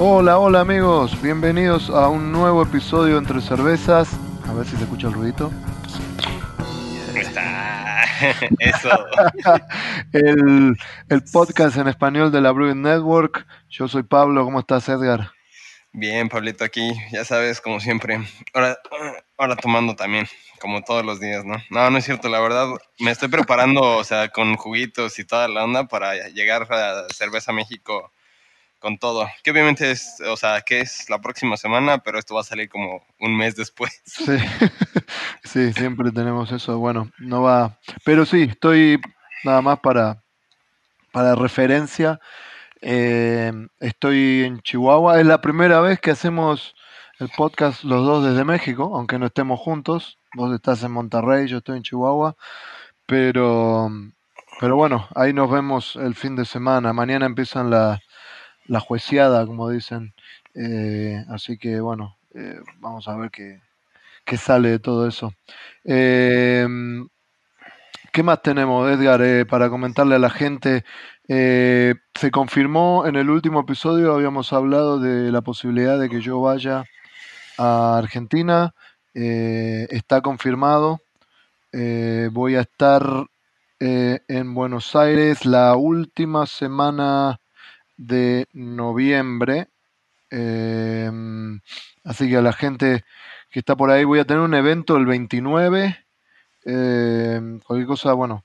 Hola, hola amigos, bienvenidos a un nuevo episodio entre cervezas. A ver si se escucha el ruidito. Está. Eso. el, el podcast en español de la Brewing Network. Yo soy Pablo, ¿cómo estás Edgar? Bien, Pablito, aquí, ya sabes, como siempre. Ahora, ahora tomando también, como todos los días, ¿no? No, no es cierto, la verdad, me estoy preparando, o sea, con juguitos y toda la onda para llegar a Cerveza México con todo. Que obviamente es, o sea, que es la próxima semana, pero esto va a salir como un mes después. Sí, sí, siempre tenemos eso. Bueno, no va. Pero sí, estoy nada más para, para referencia. Eh, estoy en Chihuahua. Es la primera vez que hacemos el podcast los dos desde México, aunque no estemos juntos. Vos estás en Monterrey, yo estoy en Chihuahua. Pero, pero bueno, ahí nos vemos el fin de semana. Mañana empiezan las la juiciada, como dicen. Eh, así que bueno, eh, vamos a ver qué, qué, sale de todo eso. Em, ¿Qué más tenemos, Edgar, eh, para comentarle a la gente? se confirmó en el último episodio, habíamos hablado de la posibilidad de que yo vaya a Argentina. está confirmado. voy a estar en Buenos Aires la última semana de noviembre. Em, así que a la gente que está por ahí voy a tener un evento el 29. Em, cualquier cosa, bueno,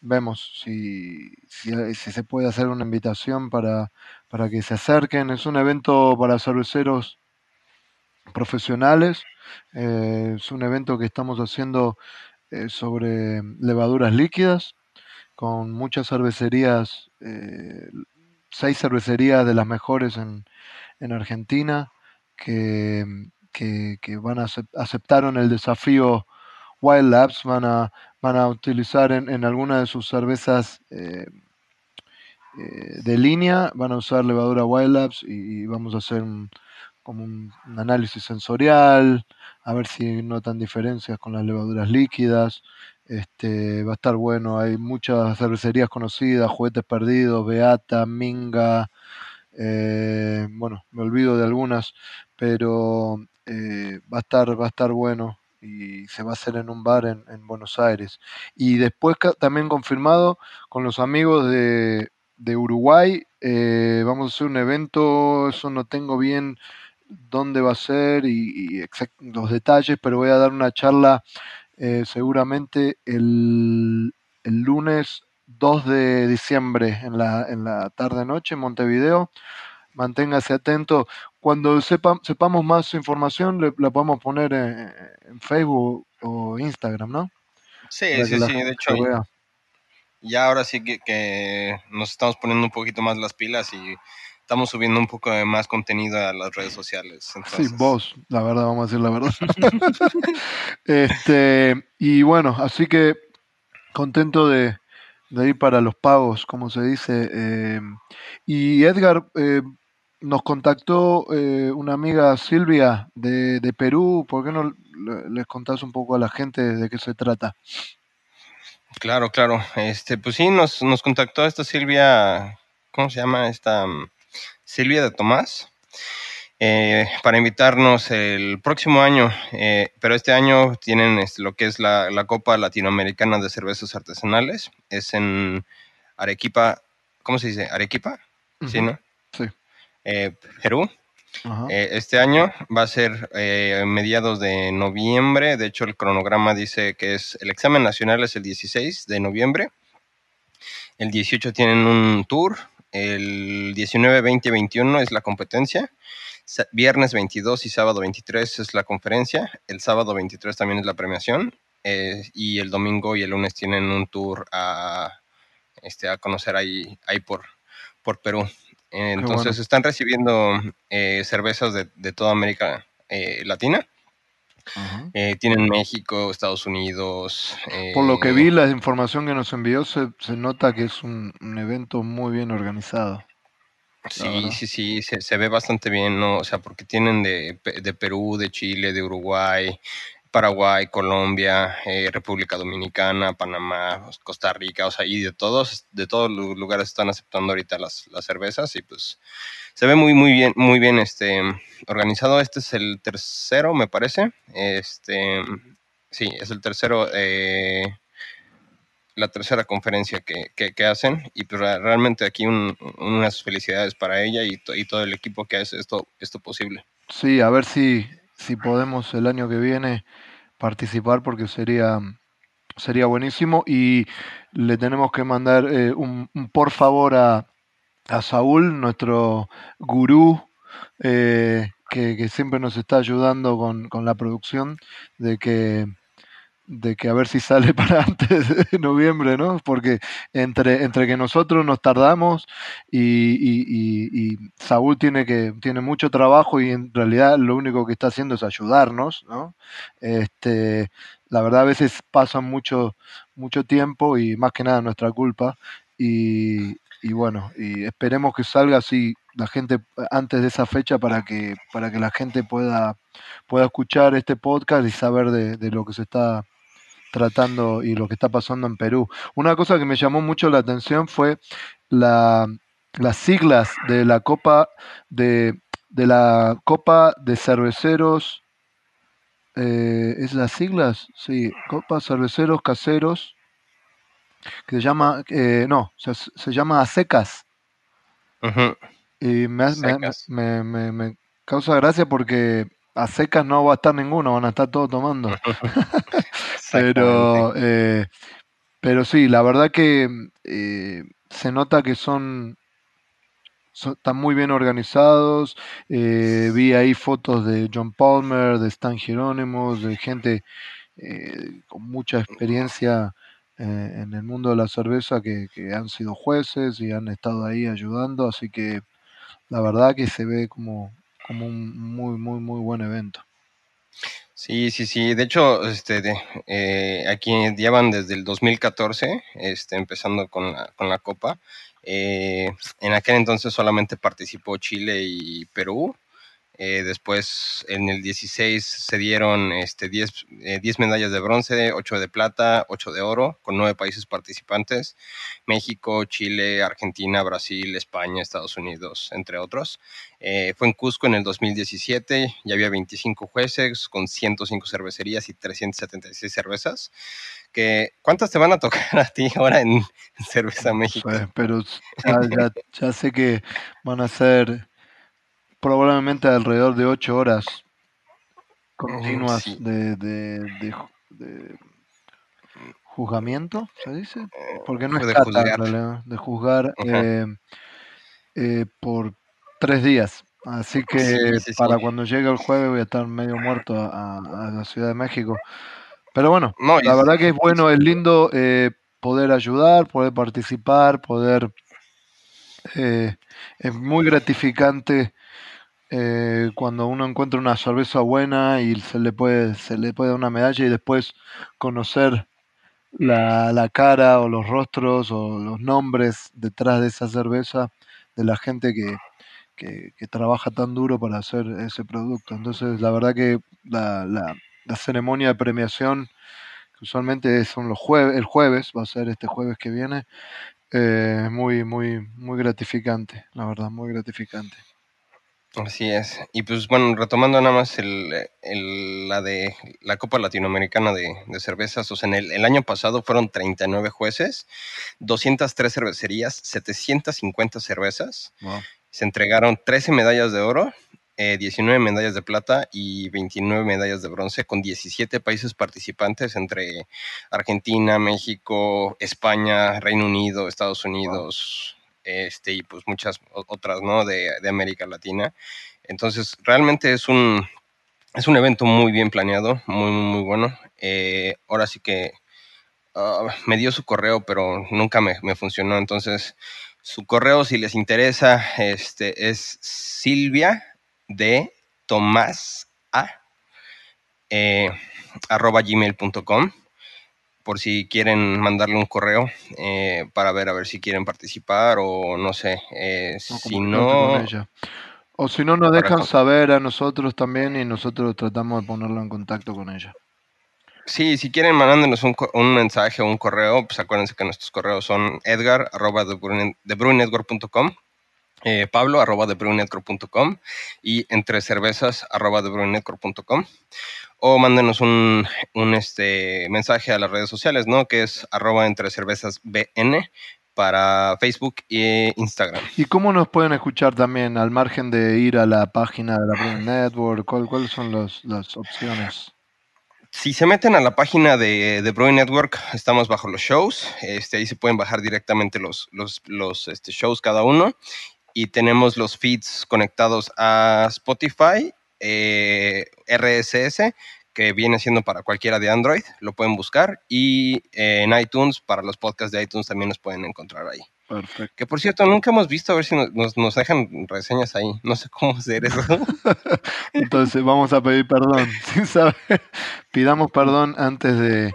vemos si, si, se puede hacer una invitación para, para que se acerquen. Es un evento para cerveceros profesionales. Eh, es un evento que estamos haciendo eh, sobre levaduras líquidas con muchas cervecerías eh, seis cervecerías de las mejores en, en Argentina que, que, van a aceptaron el desafío Wild Labs, van a, van a utilizar en, en alguna de sus cervezas eh, eh, de línea, van a usar levadura Wild Labs y, vamos a hacer un, como un, análisis sensorial, a ver si notan diferencias con las levaduras líquidas. Este, va a estar bueno, hay muchas cervecerías conocidas, Juguetes Perdidos, Beata, Minga, eh, bueno, me olvido de algunas, pero eh, va, a estar, va a estar bueno y se va a hacer en un bar en, Buenos Aires. Y después también confirmado con los amigos de, de Uruguay, eh, vamos a hacer un evento, eso no tengo bien dónde va a ser y, y los detalles, pero voy a dar una charla eh, seguramente el, el, lunes 2 de diciembre en la, en la tarde-noche en Montevideo. Manténgase atento. Cuando sepa, sepamos más información, le, la podemos poner en, Facebook o Instagram, ¿no? Sí, sí, sí, de hecho. Ya ahora sí que, que nos estamos poniendo un poquito más las pilas y estamos subiendo un poco de más contenido a las redes sociales. Sí, vos, la verdad, vamos a decir la verdad. este, y bueno, así que contento de, ir para los pagos, como se dice. Eh, y Edgar, eh, nos contactó eh, una amiga Silvia de, de, Perú. ¿Por qué no les contás un poco a la gente de qué se trata? Claro, claro. Este, pues sí, nos, nos contactó esta Silvia, ¿cómo se llama? Esta Silvia de Tomás, eh, para invitarnos el próximo año, eh, pero este año tienen este, lo que es la, Copa Latinoamericana de Cervezas Artesanales, es en Arequipa, ¿cómo se dice? Arequipa, ¿sí, no? Sí. Eh, Perú. este año va a ser mediados de noviembre, de hecho el cronograma dice que es el examen nacional es el 16 de noviembre, el 18 tienen un tour, el 19, 20 y 21 es la competencia. Viernes 22 y sábado 23 es la conferencia. El sábado 23 también es la premiación. Eh, y el domingo y el lunes tienen un tour a este, a conocer ahí, ahí por, por Perú. Entonces están recibiendo eh, cervezas de, de, toda América eh, Latina. Eh, tienen México, Estados Unidos. Por lo que vi, la información que nos envió, se, se nota que es un, evento muy bien organizado. Sí, sí, sí, se, se, ve bastante bien, ¿no? O sea, porque tienen de, de Perú, de Chile, de Uruguay, Paraguay, Colombia, eh, República Dominicana, Panamá, Costa Rica, o sea, y de todos, de todos los lugares están aceptando ahorita las, las cervezas y pues se ve muy, muy bien, muy bien este, organizado. Este es el tercero, me parece. Este, sí, es el tercero, eh, la tercera conferencia que, que, hacen y pues realmente aquí unas felicidades para ella y, y, todo el equipo que hace esto, esto posible. Sí, a ver si, si podemos el año que viene participar porque sería, sería buenísimo. Y le tenemos que mandar eh, un, por favor a, a Saúl, nuestro gurú, eh, que, que, siempre nos está ayudando con, con la producción, de que de que a ver si sale para antes de noviembre, ¿no? Porque entre, entre que nosotros nos tardamos y, y, Saúl tiene que tiene mucho trabajo y en realidad lo único que está haciendo es ayudarnos, ¿no? Este, la verdad a veces pasa mucho mucho tiempo y más que nada nuestra culpa y, bueno, y esperemos que salga así la gente antes de esa fecha para que para que la gente pueda pueda escuchar este podcast y saber de, de lo que se está tratando y lo que está pasando en Perú. Una cosa que me llamó mucho la atención fue la, las siglas de la Copa de, de la Copa de Cerveceros. Eh, ¿Es las siglas? Sí, Copa Cerveceros Caseros. Que se llama, eh, no, se, se, llama ASECAS. Y me, me, me, me, causa gracia porque a secas no va a estar ninguno, van a estar todos tomando. pero, eh, pero sí, la verdad que eh, se nota que son, están muy bien organizados. Eh, vi ahí fotos de John Palmer, de Stan Jerónimos, de gente con mucha experiencia en el mundo de la cerveza que, que han sido jueces y han estado ahí ayudando. Así que la verdad que se ve como como un muy, muy, muy buen evento. Sí, sí, sí. De hecho, este, eh, aquí llevan desde el 2014, este, empezando con la, con la Copa. Eh, en aquel entonces solamente participó Chile y Perú. Eh, después, en el 16 se dieron este, 10, eh, medallas de bronce, 8 de plata, 8 de oro, con 9 países participantes, México, Chile, Argentina, Brasil, España, Estados Unidos, entre otros. Eh, fue en Cusco en el 2017, ya había 25 jueces con 105 cervecerías y 376 cervezas. Que, ¿Cuántas te van a tocar a ti ahora en, Cerveza México? pero ya, ya sé que van a ser probablemente alrededor de ocho horas continuas de, de, de, juzgamiento, ¿se dice? Eh, Porque no es de juzgar, de juzgar eh, eh, por tres días. Así que para cuando llegue el jueves voy a estar medio muerto a, la Ciudad de México. Pero bueno, la verdad que es bueno, es lindo poder ayudar, poder participar, poder... es muy gratificante eh, cuando uno encuentra una cerveza buena y se le puede, se le puede dar una medalla y después conocer la, la cara o los rostros o los nombres detrás de esa cerveza de la gente que, que, trabaja tan duro para hacer ese producto. Entonces, la verdad que la, la, ceremonia de premiación, que usualmente son los jueves, el jueves, va a ser este jueves que viene, eh, muy, muy, muy gratificante, la verdad, muy gratificante. Así es. Y pues bueno, retomando nada más el, la de la Copa Latinoamericana de, Cervezas, o sea, en el, año pasado fueron 39 jueces, 203 cervecerías, 750 cervezas. Se entregaron 13 medallas de oro, 19 eh, medallas de plata y 29 medallas de bronce con 17 países participantes entre Argentina, México, España, Reino Unido, Estados Unidos, este, y pues muchas otras, ¿no? De, América Latina. Entonces, realmente es un, es un evento muy bien planeado, muy, muy, bueno. Eh, ahora sí que ah, me dio su correo, pero nunca me, funcionó. Entonces, su correo, si les interesa, este, es Silvia de Tomás A, eh, arroba gmail.com por si quieren mandarle un correo eh, para ver a ver si quieren participar o no sé, eh, si no... O si no, nos dejan saber a nosotros también y nosotros tratamos de ponerlo en contacto con ella. Sí, si quieren, mandándonos un, un mensaje o un correo, pues acuérdense que nuestros correos son edgar arroba eh, pablo arroba y entre cervezas arroba o mándenos un, un, este, mensaje a las redes sociales, ¿no? Que es arroba entre cervezas BN para Facebook e Instagram. ¿Y cómo nos pueden escuchar también, al margen de ir a la página de la Brewing Network? ¿Cuáles son las opciones? Si se meten a la página de, de Brewing Network, estamos bajo los shows. Este, ahí se pueden bajar directamente los, los, los este, shows cada uno. Y tenemos los feeds conectados a Spotify, eh, RSS, que viene siendo para cualquiera de Android, lo pueden buscar. Y eh, en iTunes, para los podcasts de iTunes también nos pueden encontrar ahí. Perfecto. Que por cierto, nunca hemos visto a ver si nos, nos, dejan reseñas ahí. No sé cómo hacer eso. Entonces vamos a pedir perdón. Sin saber, pidamos perdón antes de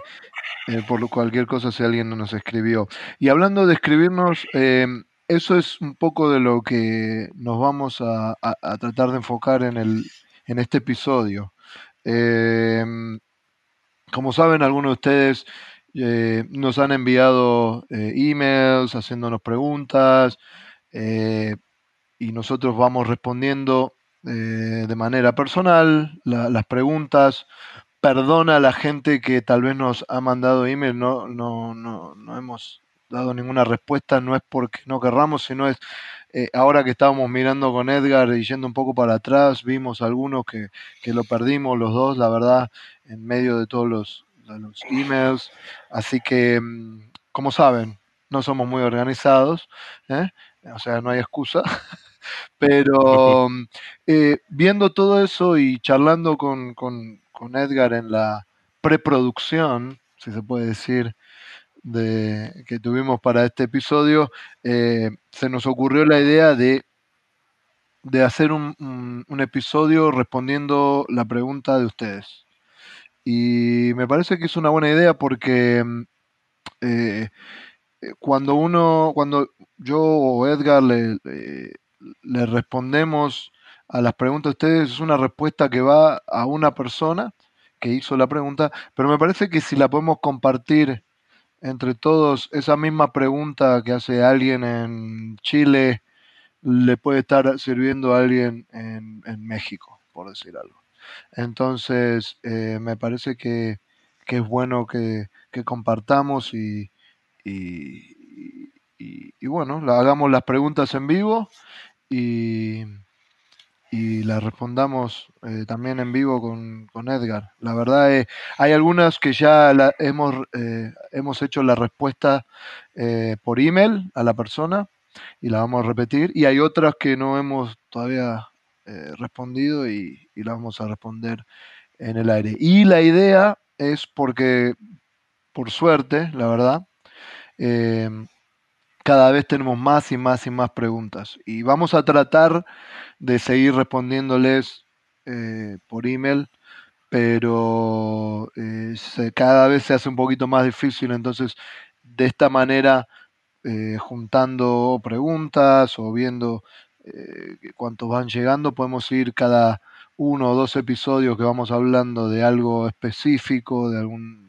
eh, por cualquier cosa si alguien no nos escribió. Y hablando de escribirnos, eh, eso es un poco de lo que nos vamos a, a tratar de enfocar en, el, en este episodio. Em, como saben, algunos de ustedes eh, nos han enviado eh, emails haciéndonos preguntas eh, y nosotros vamos respondiendo de manera personal las preguntas. Perdona a la gente que tal vez nos ha mandado email, no, no, no, no hemos dado ninguna respuesta, no es porque no querramos, sino es eh, ahora que estábamos mirando con Edgar y yendo un poco para atrás, vimos algunos que, que lo perdimos los dos, la verdad, en medio de todos los, los emails. Así que, mm, como saben, no somos muy organizados, ¿eh? o sea, no hay excusa. Pero mm, eh, viendo todo eso y charlando con, con, con Edgar en la preproducción, si se puede decir, de, que tuvimos para este episodio, eh, se nos ocurrió la idea de, de hacer un, un, episodio respondiendo la pregunta de ustedes. Y me parece que es una buena idea porque eh, cuando uno, cuando yo o Edgar le, le respondemos a las preguntas de ustedes, es una respuesta que va a una persona que hizo la pregunta, pero me parece que si la podemos compartir entre todos, esa misma pregunta que hace alguien en Chile le puede estar sirviendo a alguien en, México, por decir algo. Entonces, eh, me parece que, es bueno que, compartamos y, y, y, bueno, hagamos las preguntas en vivo y, y las respondamos eh, también en vivo con, con Edgar. La verdad, es, hay algunas que ya la, hemos, eh, hemos hecho la respuesta eh, por email a la persona y la vamos a repetir, y hay otras que no hemos todavía respondido y, y la vamos a responder en el aire. Y la idea es porque, por suerte, la verdad, cada vez tenemos más y más y más preguntas. Y vamos a tratar de seguir respondiéndoles eh, por email, pero eh, cada vez se hace un poquito más difícil. Entonces, de esta manera, eh, juntando preguntas o viendo cuántos van llegando, podemos ir cada uno o dos episodios que vamos hablando de algo específico, de algún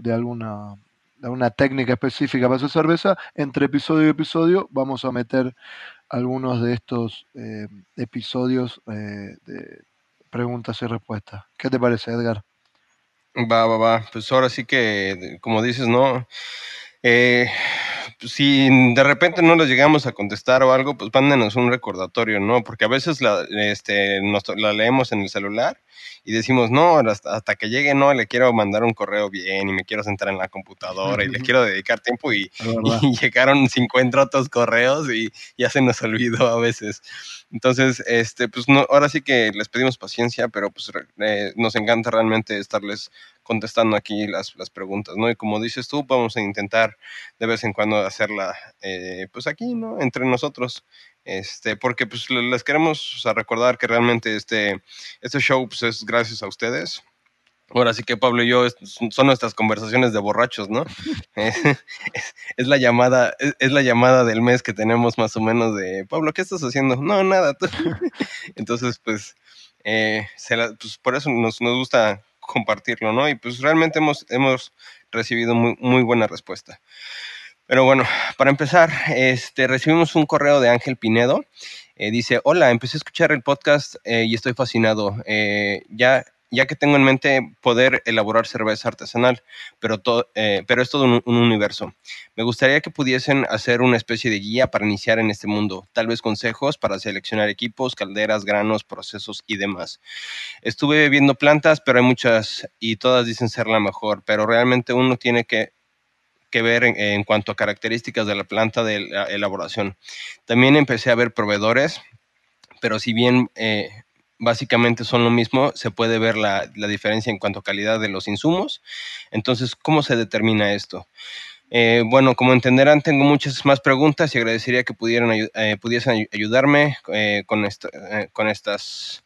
de alguna una técnica específica para hacer cerveza, entre episodio y episodio vamos a meter algunos de estos eh, episodios eh, de preguntas y respuestas. ¿Qué te parece, Edgar? Va, va, va. Pues ahora sí que, como dices, ¿no? Eh, si de repente no les llegamos a contestar o algo, pues mándenos un recordatorio, ¿no? Porque a veces la, este, la leemos en el celular y decimos, no, hasta, que llegue, no, le quiero mandar un correo bien y me quiero sentar en la computadora y le quiero dedicar tiempo y, llegaron 50 otros correos y ya se nos olvidó a veces. Entonces, este, pues no, ahora sí que les pedimos paciencia, pero pues eh, nos encanta realmente estarles contestando aquí las, las preguntas, ¿no? Y como dices tú, vamos a intentar de vez en cuando hacerla, eh, pues aquí, ¿no? Entre nosotros, este, porque pues les queremos recordar que realmente este, este show pues, es gracias a ustedes. Ahora sí que Pablo y yo son nuestras conversaciones de borrachos, ¿no? es, la llamada, es, la llamada del mes que tenemos más o menos de Pablo, ¿qué estás haciendo? No, nada. Entonces, pues, eh, pues, por eso nos, nos, gusta compartirlo, ¿no? Y pues realmente hemos, hemos recibido muy, muy buena respuesta. Pero bueno, para empezar, este, recibimos un correo de Ángel Pinedo. Eh, dice, hola, empecé a escuchar el podcast eh, y estoy fascinado. ya ya que tengo en mente poder elaborar cerveza artesanal, pero, eh, pero es todo un, universo. Me gustaría que pudiesen hacer una especie de guía para iniciar en este mundo, tal vez consejos para seleccionar equipos, calderas, granos, procesos y demás. Estuve viendo plantas, pero hay muchas y todas dicen ser la mejor, pero realmente uno tiene que ver en, cuanto a características de la planta de elaboración. También empecé a ver proveedores, pero si bien eh, básicamente son lo mismo, se puede ver la, diferencia en cuanto a calidad de los insumos. Entonces, ¿cómo se determina esto? Eh, bueno, como entenderán, tengo muchas más preguntas y agradecería que pudieran eh, pudiesen ayudarme eh, con, con estas.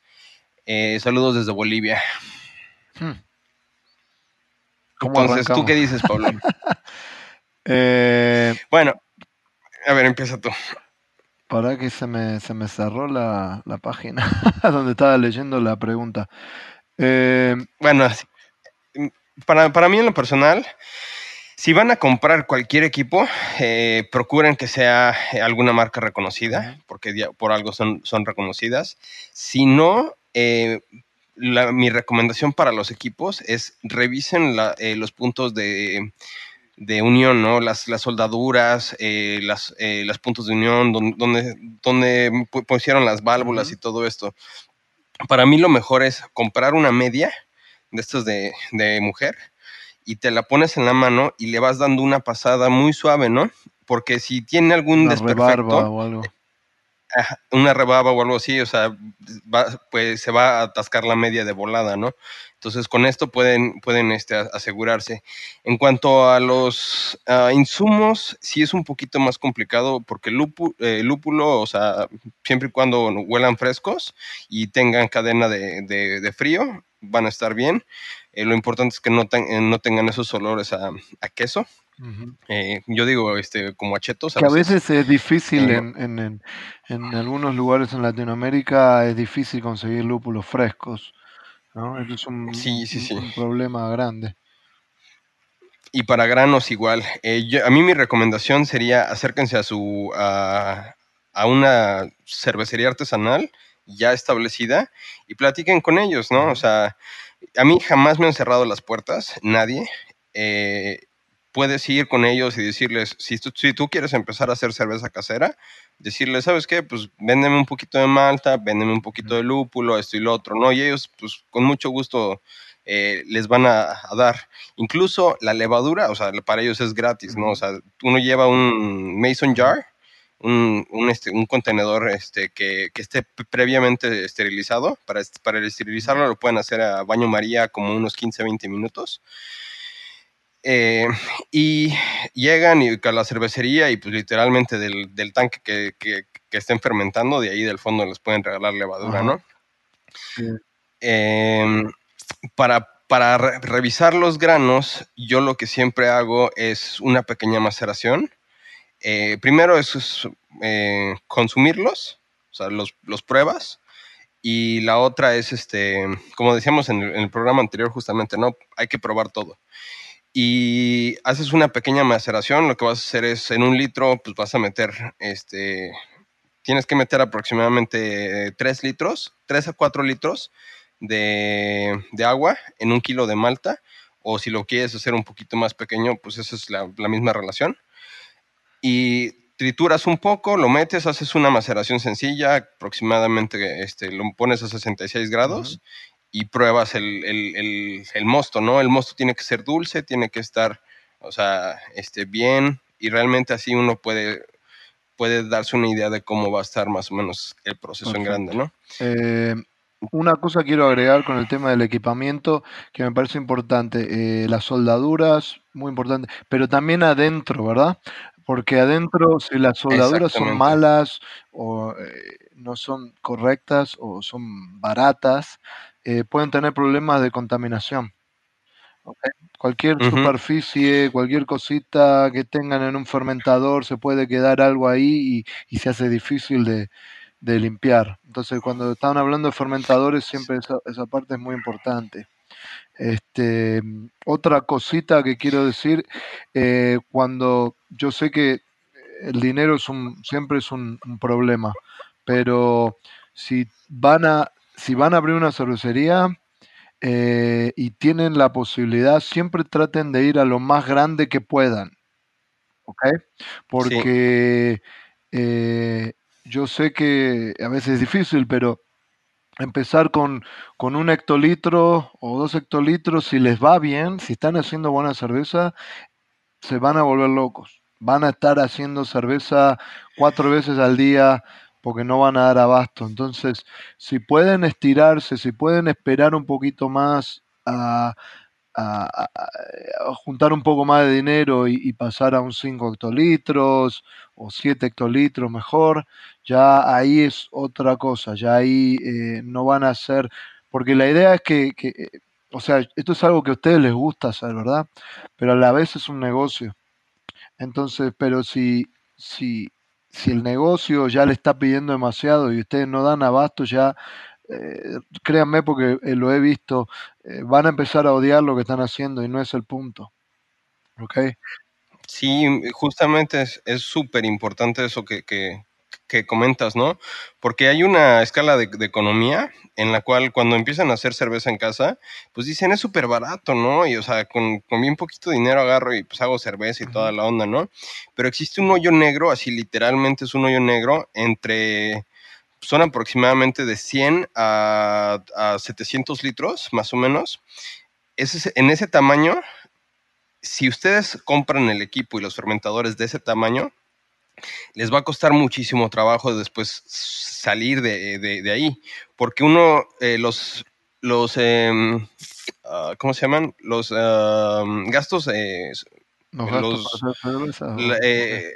saludos desde Bolivia. Hmm. Entonces, ¿tú qué dices, Pablo? bueno, a ver, empieza tú. Para que se me, se me cerró la, la página donde estaba leyendo la pregunta. Eh, bueno, para, para, mí en lo personal, si van a comprar cualquier equipo, eh, procuren que sea alguna marca reconocida, porque por algo son, son reconocidas. Si no, eh, mi recomendación para los equipos es revisen los puntos de de unión, ¿no? Las, las soldaduras, eh, las, eh, las puntos de unión, donde, donde pusieron las válvulas y todo esto. Para mí lo mejor es comprar una media de estos de, de mujer y te la pones en la mano y le vas dando una pasada muy suave, ¿no? Porque si tiene algún desperfecto... O algo una rebaba o algo así, o sea, pues se va a atascar la media de volada, ¿no? Entonces, con esto pueden, pueden este, asegurarse. En cuanto a los insumos, sí es un poquito más complicado porque el eh, lúpulo, o sea, siempre y cuando huelan frescos y tengan cadena de, frío, van a estar bien. Eh, lo importante es que no, no tengan esos olores a queso. Eh, yo digo, este, como achetos. Que a veces es difícil eh, en, en, en, algunos lugares en Latinoamérica, es difícil conseguir lúpulos frescos. ¿No? Es un, sí, sí, sí. un problema grande. Y para granos igual. Eh, a mí mi recomendación sería acérquense a su a, a, una cervecería artesanal ya establecida y platiquen con ellos, ¿no? O sea, a mí jamás me han cerrado las puertas, nadie. Eh, puedes ir con ellos y decirles, si tú, si tú quieres empezar a hacer cerveza casera, decirles, ¿sabes qué? Pues véndeme un poquito de malta, véndeme un poquito de lúpulo, esto y lo otro, ¿no? Y ellos, pues con mucho gusto eh, les van a, dar. Incluso la levadura, o sea, para ellos es gratis, ¿no? O sea, uno lleva un mason jar, un, un, este, un contenedor este, que, que, esté previamente esterilizado. Para, para esterilizarlo lo pueden hacer a baño María como unos 15, 20 minutos. Eh, y llegan y a la cervecería y pues literalmente del, del tanque que, que, estén fermentando, de ahí del fondo les pueden regalar levadura, ¿no? Em, para, para revisar los granos, yo lo que siempre hago es una pequeña maceración. Eh, primero es, eh, consumirlos, o sea, los, los, pruebas. Y la otra es, este, como decíamos en el, en el programa anterior, justamente, ¿no? Hay que probar todo y haces una pequeña maceración, lo que vas a hacer es en un litro, pues vas a meter, este, tienes que meter aproximadamente 3 litros, 3 a 4 litros de, agua en un kilo de malta, o si lo quieres hacer un poquito más pequeño, pues esa es la, misma relación. Y trituras un poco, lo metes, haces una maceración sencilla, aproximadamente este, lo pones a 66 grados y pruebas el, el, el, mosto, ¿no? El mosto tiene que ser dulce, tiene que estar, o sea, este, bien y realmente así uno puede, puede darse una idea de cómo va a estar más o menos el proceso en grande, ¿no? Eh, una cosa quiero agregar con el tema del equipamiento que me parece importante. Eh, las soldaduras, muy importante, pero también adentro, ¿verdad? Porque adentro, si las soldaduras son malas o eh, no son correctas o son baratas, eh, pueden tener problemas de contaminación. Cualquier superficie, cualquier cosita que tengan en un fermentador, se puede quedar algo ahí y, se hace difícil de, limpiar. Entonces, cuando están hablando de fermentadores, siempre esa, parte es muy importante. Este, otra cosita que quiero decir, eh, cuando yo sé que el dinero es un, siempre es un, un, problema, pero si van a, si van a abrir una cervecería, eh, y tienen la posibilidad, siempre traten de ir a lo más grande que puedan. ¿Ok? Porque eh, yo sé que a veces es difícil, pero empezar con, con, un hectolitro o dos hectolitros, si les va bien, si están haciendo buena cerveza, se van a volver locos. Van a estar haciendo cerveza cuatro veces al día, porque no van a dar abasto. Entonces, si pueden estirarse, si pueden esperar un poquito más a, juntar un poco más de dinero y, pasar a un 5 hectolitros o 7 hectolitros mejor, ya ahí es otra cosa, ya ahí eh, no van a ser, porque la idea es que, que, o sea, esto es algo que a ustedes les gusta hacer, ¿verdad? Pero a la vez es un negocio. Entonces, pero si, si si el negocio ya le está pidiendo demasiado y ustedes no dan abasto, ya eh, créanme porque eh, lo he visto, eh, van a empezar a odiar lo que están haciendo y no es el punto. ¿Ok? Sí, justamente es súper importante eso que, que comentas, ¿no? Porque hay una escala de, economía en la cual cuando empiezan a hacer cerveza en casa, pues dicen es súper barato, ¿no? Y o sea, con, con, bien poquito dinero agarro y pues hago cerveza y toda la onda, ¿no? Pero existe un hoyo negro, así literalmente es un hoyo negro entre son aproximadamente de 100 a, a 700 litros, más o menos. Ese, en ese tamaño, si ustedes compran el equipo y los fermentadores de ese tamaño, les va a costar muchísimo trabajo después salir de, ahí, porque uno, eh, los, los ah, ¿cómo se llaman? Los gastos, eh, los, eh,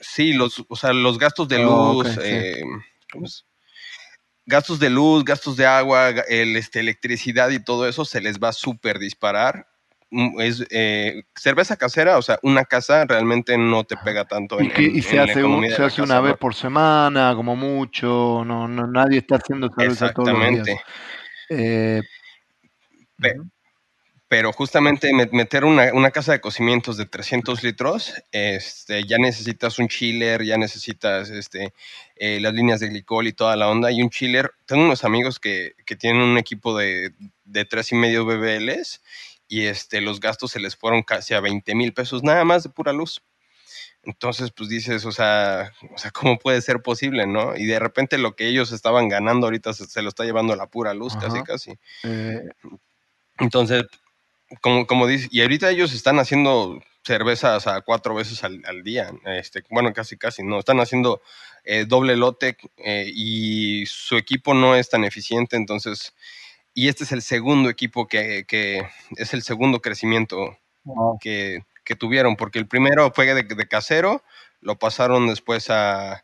sí, los, o sea, los gastos de ah, luz, gastos de luz, gastos de agua, el, este, electricidad y todo eso se les va a súper disparar es eh, cerveza casera, o sea, una casa realmente no te pega tanto. En, y, se hace, se hace una vez por semana, como mucho, no, no nadie está haciendo cerveza todos los días. Eh, pero justamente meter una, casa de cocimientos de 300 litros, este, ya necesitas un chiller, ya necesitas este, eh, las líneas de glicol y toda la onda. Y un chiller, tengo unos amigos que, que tienen un equipo de, de tres y medio BBLs y este, los gastos se les fueron casi a 20 mil pesos nada más de pura luz. Entonces, pues dices, o sea, o sea, ¿cómo puede ser posible, no? Y de repente lo que ellos estaban ganando ahorita se, lo está llevando a la pura luz, casi, casi. Eh. Entonces, como, como dice, y ahorita ellos están haciendo cervezas a cuatro veces al, día, este, bueno, casi, casi, no, están haciendo eh, doble lote eh, y su equipo no es tan eficiente, entonces y este es el segundo equipo que, es el segundo crecimiento que, tuvieron, porque el primero fue de, casero, lo pasaron después a,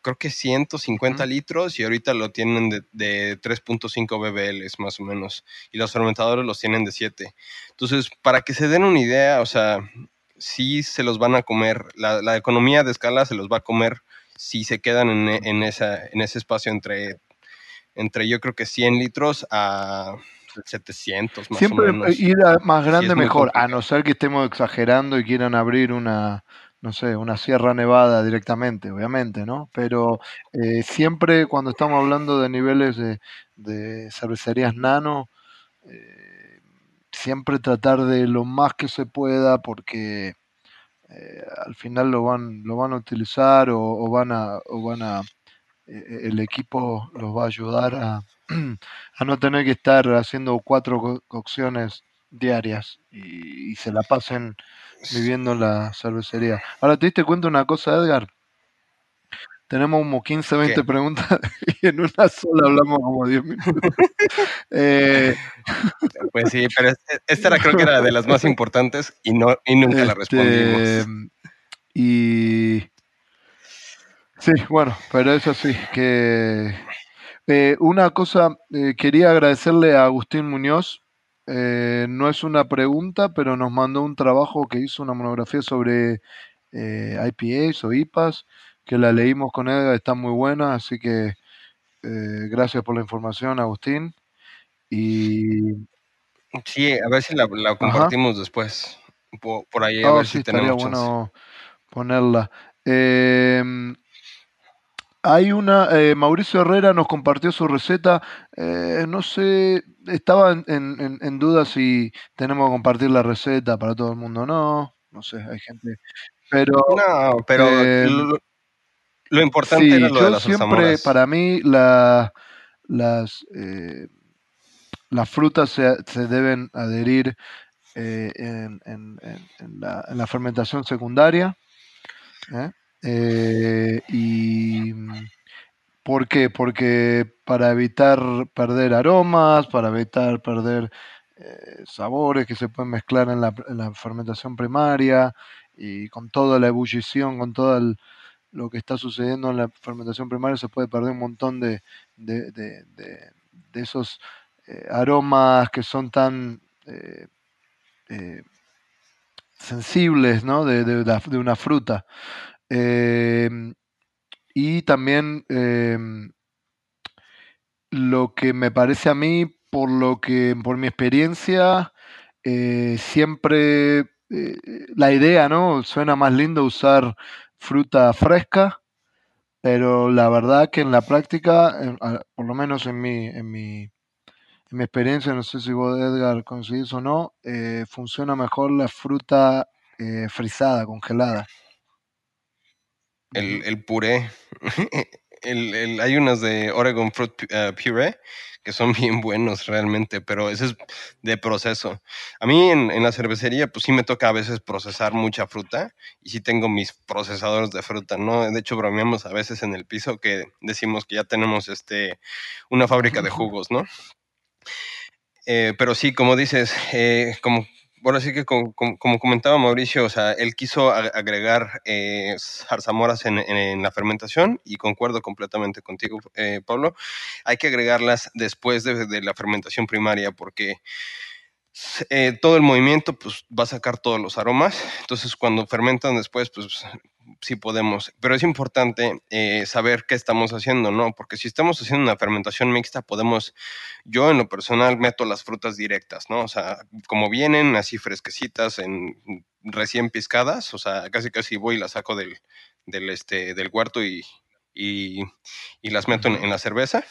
creo que 150 litros y ahorita lo tienen de, de 3.5 BBLs más o menos y los fermentadores los tienen de 7. Entonces, para que se den una idea, o sea, sí se los van a comer, la, economía de escala se los va a comer si se quedan en, en, esa, en ese espacio entre entre yo creo que 100 litros a 700 más Siempre o menos. ir más grande mejor, a no ser que estemos exagerando y quieran abrir una, no sé, una Sierra Nevada directamente, obviamente, ¿no? Pero eh, siempre cuando estamos hablando de niveles de, cervecerías nano, eh, siempre tratar de lo más que se pueda porque eh, al final lo van, lo van a utilizar o, van a, o van a eh, el equipo los va a ayudar a, a, no tener que estar haciendo cuatro cocciones diarias y, se la pasen viviendo en la cervecería. Ahora, ¿te diste cuenta una cosa, Edgar? tenemos como 15, 20 preguntas y en una sola hablamos como 10 minutos. Eh, pues sí, pero esta era, creo que era de las más importantes y, no, y nunca la respondimos. Este, y sí, bueno, pero eso sí, que eh, una cosa, eh, quería agradecerle a Agustín Muñoz, no es una pregunta, pero nos mandó un trabajo que hizo una monografía sobre IPAs o IPAs que la leímos con Edgar, está muy buena, así que eh, gracias por la información, Agustín. Y sí, a ver si la, compartimos después. Por, ahí, a oh, ver si estaría bueno ponerla. Em, hay una, eh, Mauricio Herrera nos compartió su receta. Eh, no sé, estaba en, en, duda si tenemos que compartir la receta para todo el mundo. No, no sé, hay gente. Pero, no, pero em, lo importante sí, lo de las siempre, para mí, la, las, eh, las frutas se, se, deben adherir eh, en, la, en, la, fermentación secundaria. ¿eh? Y ¿Por qué? Porque para evitar perder aromas, para evitar perder sabores que se pueden mezclar en la, en la fermentación primaria y con toda la ebullición, con todo lo que está sucediendo en la fermentación primaria, se puede perder un montón de, de, de, esos eh, aromas que son tan eh, eh, sensibles ¿no? de, una fruta. Em, y también em, lo que me parece a mí, por lo que, por mi experiencia, siempre la idea, ¿no? Suena más lindo usar fruta fresca, pero la verdad que en la práctica, por lo menos en mi, en mi, en mi experiencia, no sé si vos Edgar coincidís o no, eh, funciona mejor la fruta eh, frisada, congelada. El, el puré. el, el, hay unas de Oregon Fruit uh, Puree que son bien buenos realmente, pero ese es de proceso. A mí en, en, la cervecería, pues sí me toca a veces procesar mucha fruta y sí tengo mis procesadores de fruta, ¿no? De hecho, bromeamos a veces en el piso que decimos que ya tenemos este, una fábrica de jugos, ¿no? Eh, pero sí, como dices, eh, como bueno, sí que como, comentaba Mauricio, o sea, él quiso agregar eh, zarzamoras en, la fermentación y concuerdo completamente contigo, eh, Pablo. Hay que agregarlas después de, de la fermentación primaria porque eh, todo el movimiento pues, va a sacar todos los aromas. Entonces, cuando fermentan después, pues sí podemos. Pero es importante eh, saber qué estamos haciendo, ¿no? Porque si estamos haciendo una fermentación mixta, podemos, yo en lo personal meto las frutas directas, ¿no? O sea, como vienen así fresquecitas, recién piscadas, o sea, casi casi voy y las saco del, del, este, del huerto y, y, y las meto en, en la cerveza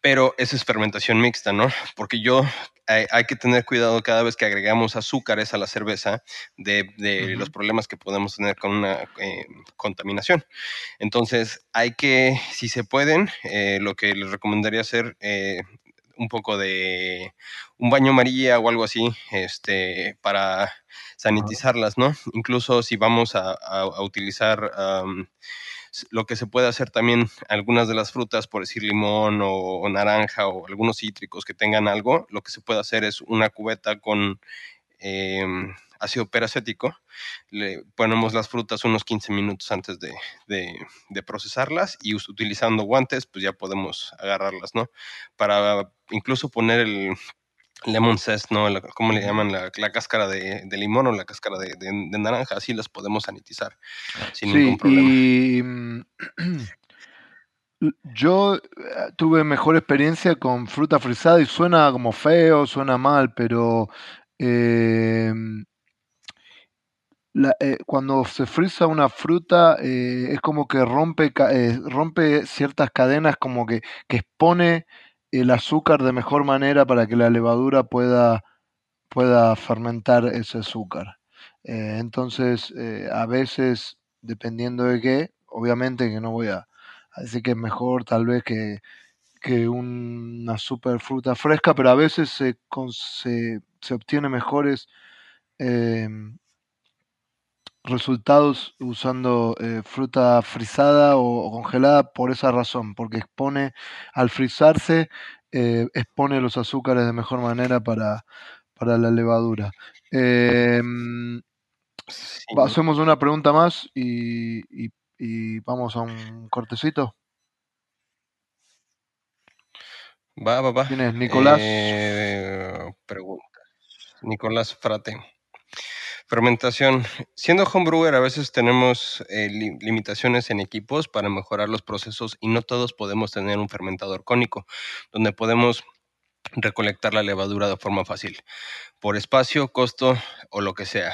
pero esa es fermentación mixta, ¿no? Porque yo hay, que tener cuidado cada vez que agregamos azúcares a la cerveza de, los problemas que podemos tener con una eh, contaminación. Entonces, hay que, si se pueden, eh, lo que les recomendaría hacer eh, un poco de un baño María o algo así, este, para sanitizarlas, ¿no? Incluso si vamos a, utilizar lo que se puede hacer también algunas de las frutas, por decir limón o, naranja o algunos cítricos que tengan algo, lo que se puede hacer es una cubeta con em, ácido peracético, le ponemos las frutas unos 15 minutos antes de, de, procesarlas y utilizando guantes, pues ya podemos agarrarlas, ¿no? Para incluso poner el, lemon zest, ¿no? ¿Cómo le llaman? La, cáscara de, limón o la cáscara de, naranja, así las podemos sanitizar sin ningún problema. Y mm, yo eh, tuve mejor experiencia con fruta frisada y suena como feo, suena mal, pero em, eh, cuando se frisa una fruta eh, es como que rompe, rompe ciertas cadenas, como que, que expone el azúcar de mejor manera para que la levadura pueda, pueda fermentar ese azúcar. Eh, entonces, eh, a veces, dependiendo de qué, obviamente que no voy a, decir que es mejor tal vez que, que una super fruta fresca, pero a veces se, se, obtiene mejores em, resultados usando eh, fruta frisada o, congelada por esa razón, porque expone, al frizarse, eh, expone los azúcares de mejor manera para, para la levadura. Em, hacemos una pregunta más y, vamos a un cortecito. Va, va, va. ¿Quién es? Nicolás. Eh, pregunta. Nicolás Frate. Fermentación. Siendo homebrewer, a veces tenemos eh, limitaciones en equipos para mejorar los procesos y no todos podemos tener un fermentador cónico, donde podemos recolectar la levadura de forma fácil, por espacio, costo o lo que sea.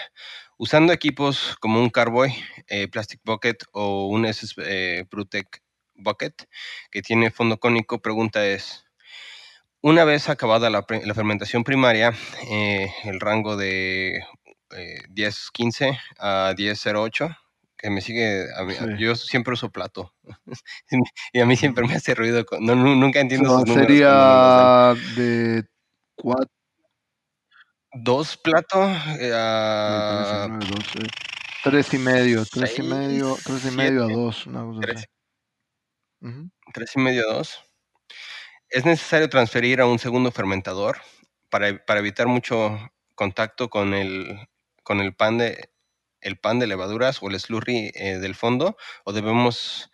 Usando equipos como un Carboy, eh, Plastic Bucket o un SS eh, Brutec Bucket que tiene fondo cónico, pregunta es, una vez acabada la, fermentación primaria, el rango de 10.15 eh, a 10.08, que me sigue, yo siempre uso plato, y a mí siempre me hace ruido, no, nunca entiendo no, Sería de 4. Dos platos eh, a... Tres y medio, tres y medio, tres y medio a dos, una cosa tres, tres y medio a dos. Es necesario transferir a un segundo fermentador para, para evitar mucho contacto con el, con el pan de el pan de levaduras o el slurry eh, del fondo o debemos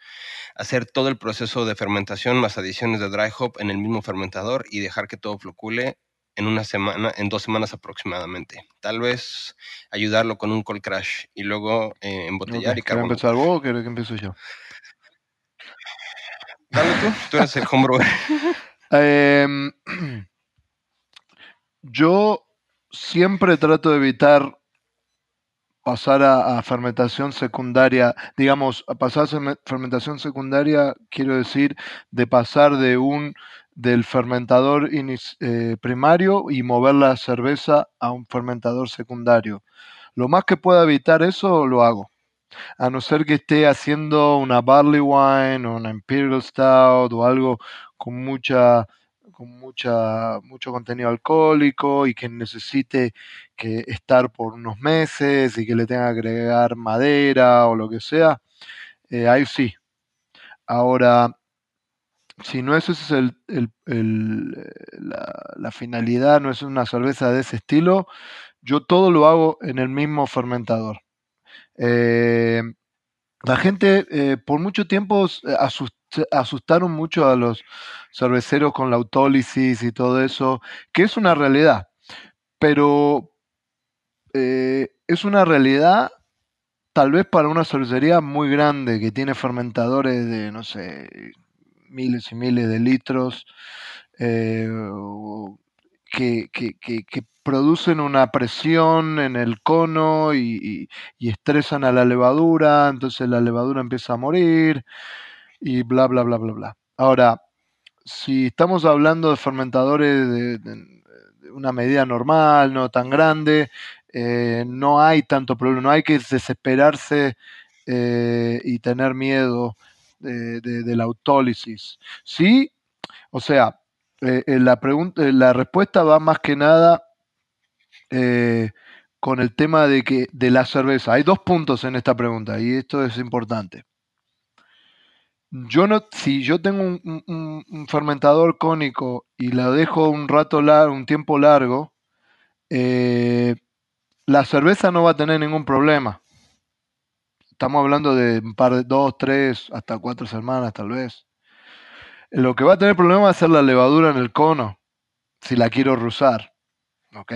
hacer todo el proceso de fermentación más adiciones de dry hop en el mismo fermentador y dejar que todo flocule en una semana, en dos semanas aproximadamente. Tal vez ayudarlo con un cold crash y luego eh, embotellar y carbonar. empezar vos o que empiezo yo? Dale tú, tú eres el homebrewer. Em, yo siempre trato de evitar pasar a, fermentación secundaria, digamos, a pasar a fermentación secundaria, quiero decir, de pasar de un del fermentador eh, primario y mover la cerveza a un fermentador secundario. Lo más que pueda evitar eso, lo hago. A no ser que esté haciendo una barley wine o una imperial stout o algo con mucha con mucha, mucho contenido alcohólico y que necesite que estar por unos meses y que le tenga que agregar madera o lo que sea, eh, ahí sí. Ahora, si no eso es el, la, finalidad, no es una cerveza de ese estilo, yo todo lo hago en el mismo fermentador. Eh, la gente eh, por mucho tiempo asustaron mucho a los cerveceros con la autólisis y todo eso, que es una realidad, pero eh, es una realidad tal vez para una cervecería muy grande que tiene fermentadores de, no sé, miles y miles de litros, eh, que, producen una presión en el cono y, estresan a la levadura, entonces la levadura empieza a morir y bla, bla, bla, bla, bla. Ahora, si estamos hablando de fermentadores de, una medida normal, no tan grande, eh, no hay tanto problema, no hay que desesperarse eh, y tener miedo de, la autólisis. Sí, o sea, eh, la, pregunta, la respuesta va más que nada con el tema de que de la cerveza. Hay dos puntos en esta pregunta y esto es importante. Yo no, si yo tengo un, fermentador cónico y lo dejo un rato largo, un tiempo largo, eh, la cerveza no va a tener ningún problema. Estamos hablando de un par de dos, tres, hasta cuatro semanas tal vez. Lo que va a tener problema va a ser la levadura en el cono, si la quiero rusar. ¿Ok?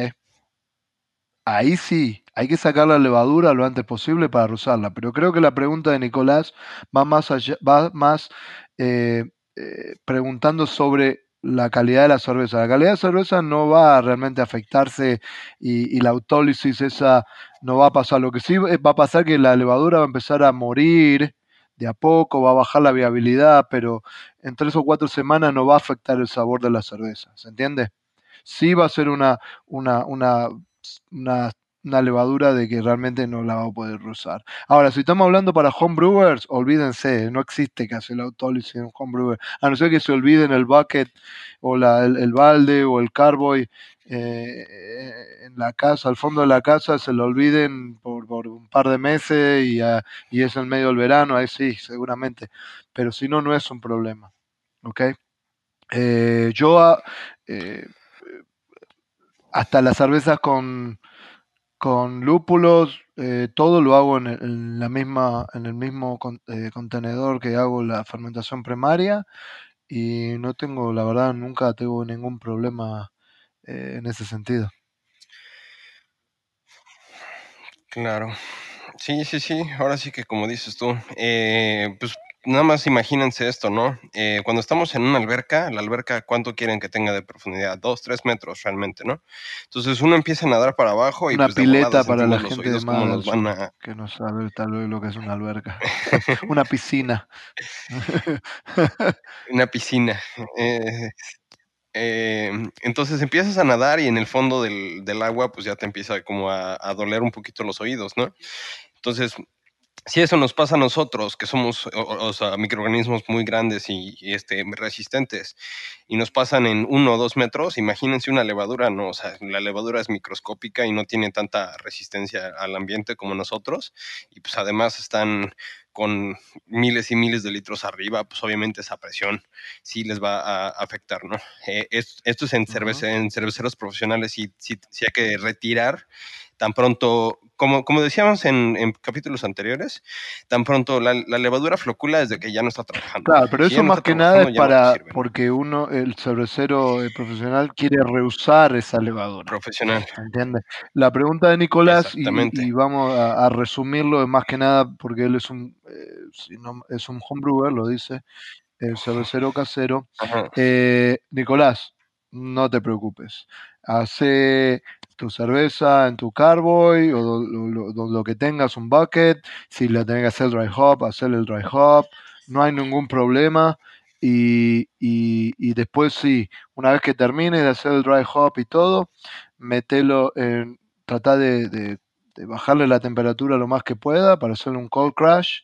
Ahí sí, hay que sacar la levadura lo antes posible para usarla. Pero creo que la pregunta de Nicolás va más, allá, va más eh, eh, preguntando sobre la calidad de la cerveza. La calidad de la cerveza no va a realmente afectarse y, la autólisis esa no va a pasar. Lo que sí va a pasar que la levadura va a empezar a morir de a poco, va a bajar la viabilidad, pero en tres o cuatro semanas no va a afectar el sabor de la cerveza. ¿Se entiende? Sí va a ser una, una, una una levadura de que realmente no la va a poder usar. Ahora, si estamos hablando para homebrewers, olvídense, no existe casi la autólisis en homebrewer, a no ser que se olviden el bucket o el, balde o el carboy, eh, en la casa, al fondo de la casa, se lo olviden por, un par de meses y, y, es en medio del verano, ahí sí, seguramente. Pero si no, no es un problema. ¿Ok? Eh, yo eh, hasta las cervezas con, con lúpulos, todo lo hago en, la misma, en el mismo contenedor que hago la fermentación primaria y no tengo, la verdad, nunca tengo ningún problema eh, en ese sentido. Claro. Sí, sí, sí. Ahora sí que como dices tú, eh, pues nada más imagínense esto, ¿no? Eh, cuando estamos en una alberca, la alberca, ¿cuánto quieren que tenga de profundidad? Dos, tres metros realmente, ¿no? Entonces uno empieza a nadar para abajo y una pues, pileta para la gente de nos van a... que no sabe tal vez lo que es una alberca, una piscina, una piscina. Eh, eh, entonces empiezas a nadar y en el fondo del, agua pues ya te empieza como a, doler un poquito los oídos, ¿no? Entonces, si eso nos pasa a nosotros, que somos microorganismos muy grandes y, este, resistentes, y nos pasan en uno o dos metros, imagínense una levadura, ¿no? O sea, la levadura es microscópica y no tiene tanta resistencia al ambiente como nosotros, y pues además están con miles y miles de litros arriba, pues obviamente esa presión sí les va a afectar, ¿no? Eh, esto es en, en cerveceros profesionales y sí, hay que retirar tan pronto, como, como decíamos en, capítulos anteriores, tan pronto la, levadura flocula desde que ya no está trabajando. Claro, pero eso más que nada es para, porque uno, el cervecero profesional quiere reusar esa levadura. Profesional. ¿Entiendes? La pregunta de Nicolás, y, y, vamos a, resumirlo, es más que nada porque él es un, eh, es un homebrewer, lo dice, el cervecero casero. Eh, Nicolás, no te preocupes. Hace tu cerveza en tu carboy o lo, que tengas, un bucket. Si la tenés que hacer dry hop, hacer el dry hop. No hay ningún problema. Y, y, después sí, una vez que termines de hacer el dry hop y todo, metelo en, trata de, de, de bajarle la temperatura lo más que pueda para hacerle un cold crash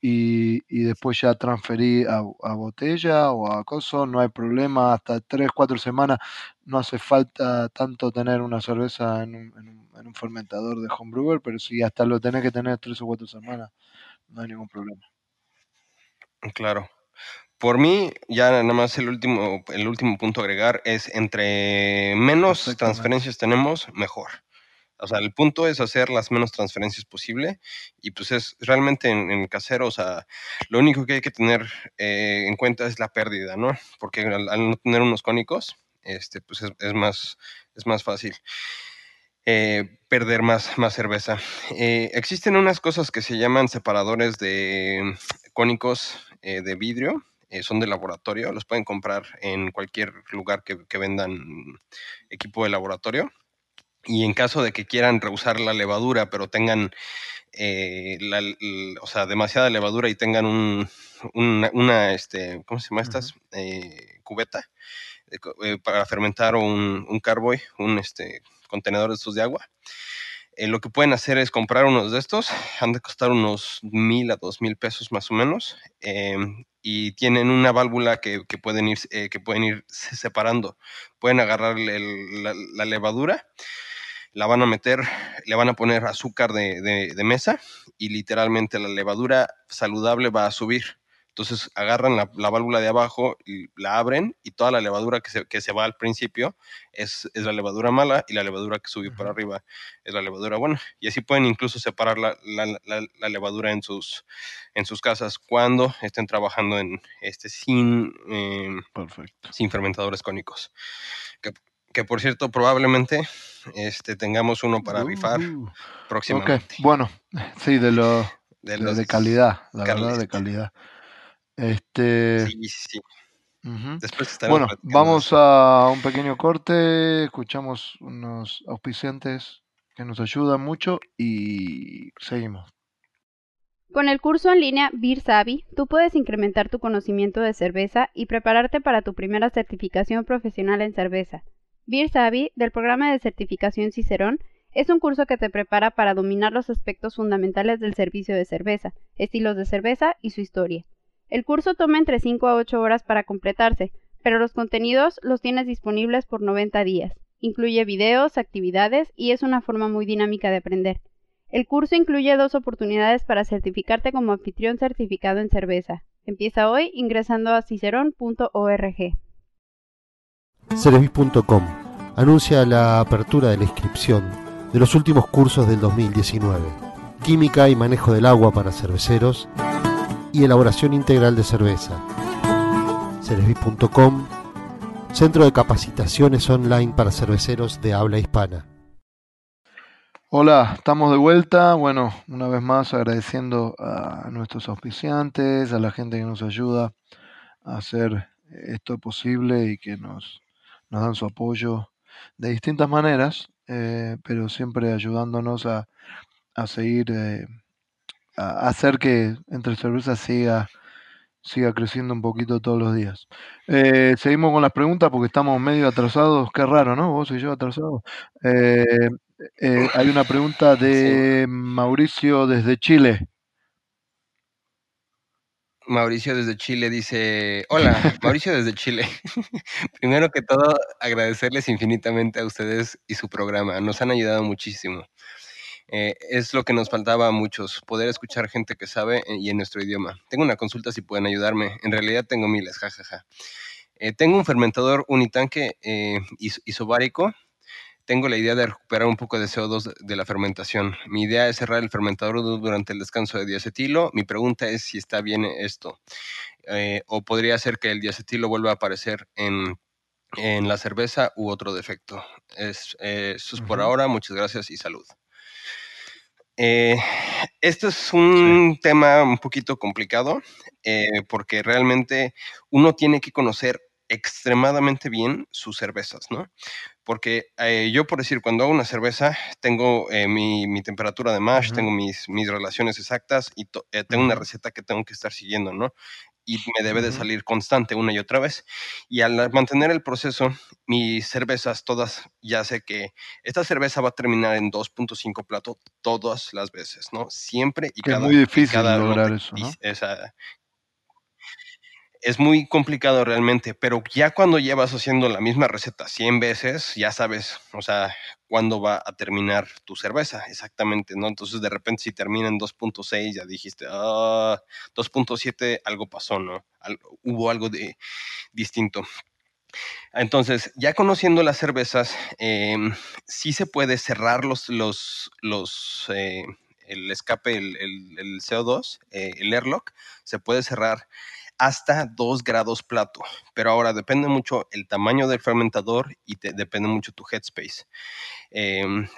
y, y después ya transferí a, a, botella o a coso, no hay problema, hasta 3, 4 semanas no hace falta tanto tener una cerveza en un, en un, en un fermentador de homebrewer, pero si hasta lo tenés que tener 3 o 4 semanas, no hay ningún problema. Claro. Por mí, ya nada más el último, el último punto a agregar es entre menos transferencias tenemos, mejor. O sea, el punto es hacer las menos transferencias posible y pues es realmente en, casero, o sea, lo único que hay que tener eh, en cuenta es la pérdida, ¿no? Porque al, no tener unos cónicos, este, pues es, más, es más fácil. Eh, perder más, más cerveza. Eh, existen unas cosas que se llaman separadores de cónicos de vidrio, son de laboratorio, los pueden comprar en cualquier lugar que vendan equipo de laboratorio y en caso de que quieran rehusar la levadura, pero tengan, eh, o sea, demasiada levadura y tengan un, una, este, ¿cómo se llama estas? Eh, cubeta eh, para fermentar un, un carboy, un este, contenedor de estos de agua. lo que pueden hacer es comprar unos de estos, han de costar unos mil a dos mil pesos más o menos, em, y tienen una válvula que, que pueden, ir, que pueden ir separando. Pueden agarrar la, la levadura, la van a meter, le van a poner azúcar de, mesa y literalmente la levadura saludable va a subir. Entonces agarran la, válvula de abajo y la abren y toda la levadura que se, que se va al principio es, la levadura mala y la levadura que sube para arriba es la levadura buena. Y así pueden incluso separar la, levadura en sus, en sus casas cuando estén trabajando en este sin, em, sin fermentadores cónicos. Que, por cierto, probablemente este, tengamos uno para rifar próximamente. Bueno, sí, de lo de, calidad, la verdad, de calidad. Este, sí, sí. bueno, vamos a un pequeño corte, escuchamos unos auspiciantes que nos ayudan mucho y seguimos. Con el curso en línea Beer Savvy, tú puedes incrementar tu conocimiento de cerveza y prepararte para tu primera certificación profesional en cerveza. Beer Savvy, del programa de certificación Cicerón, es un curso que te prepara para dominar los aspectos fundamentales del servicio de cerveza, estilos de cerveza y su historia. El curso toma entre 5 a 8 horas para completarse, pero los contenidos los tienes disponibles por 90 días. Incluye videos, actividades y es una forma muy dinámica de aprender. El curso incluye dos oportunidades para certificarte como anfitrión certificado en cerveza. Empieza hoy ingresando a cicerón.org. Cerebis.com anuncia la apertura de la inscripción de los últimos cursos del 2019. Química y manejo del agua para cerveceros y elaboración integral de cerveza. Cerebis.com Centro de Capacitaciones Online para Cerveceros de Habla Hispana. Hola, estamos de vuelta. Bueno, una vez más agradeciendo a nuestros auspiciantes, a la gente que nos ayuda a hacer esto posible y que nos, nos dan su apoyo de distintas maneras, eh, pero siempre ayudándonos a, a seguir, eh, a hacer que Entre Cervezas siga siga creciendo un poquito todos los días. Eh, seguimos con las preguntas porque estamos medio atrasados. Qué raro, ¿no? Vos y yo atrasados. Eh, eh, hay una pregunta de Mauricio desde Chile. Mauricio desde Chile dice, hola, Mauricio desde Chile. Primero que todo, agradecerles infinitamente a ustedes y su programa. Nos han ayudado muchísimo. Eh, es lo que nos faltaba a muchos, poder escuchar gente que sabe eh, y en nuestro idioma. Tengo una consulta si pueden ayudarme. En realidad tengo miles, jajaja. Eh, tengo un fermentador unitanque isobárico. Tengo la idea de recuperar un poco de CO2 de la fermentación. Mi idea es cerrar el fermentador durante el descanso de diacetilo. Mi pregunta es si está bien esto. o podría ser que el diacetilo vuelva a aparecer en, la cerveza u otro defecto. Es, eso es por ahora. Muchas gracias y salud. Eh, esto es un tema un poquito complicado eh, porque realmente uno tiene que conocer extremadamente bien sus cervezas, ¿no? Porque eh, yo, por decir, cuando hago una cerveza, tengo mi, temperatura de mash, tengo mis, mis relaciones exactas y tengo una receta que tengo que estar siguiendo, ¿no? y me debe de salir constante una y otra vez. Y al mantener el proceso, mis cervezas todas, ya sé que esta cerveza va a terminar en 2.5 plato todas las veces, ¿no? Siempre y que cada Es muy difícil lograr eso, ¿no? Esa, es muy complicado realmente, pero ya cuando llevas haciendo la misma receta 100 veces, ya sabes, o sea, cuándo va a terminar tu cerveza, exactamente, ¿no? Entonces, de repente, si termina en 2.6, ya dijiste, ah, 2.7, algo pasó, ¿no? hubo algo de distinto. Entonces, ya conociendo las cervezas, em, sí se puede cerrar los, los, los eh, el escape, el, el CO2, eh, el airlock, se puede cerrar hasta 2 grados plato. Pero ahora depende mucho el tamaño del fermentador y depende mucho tu headspace. Em,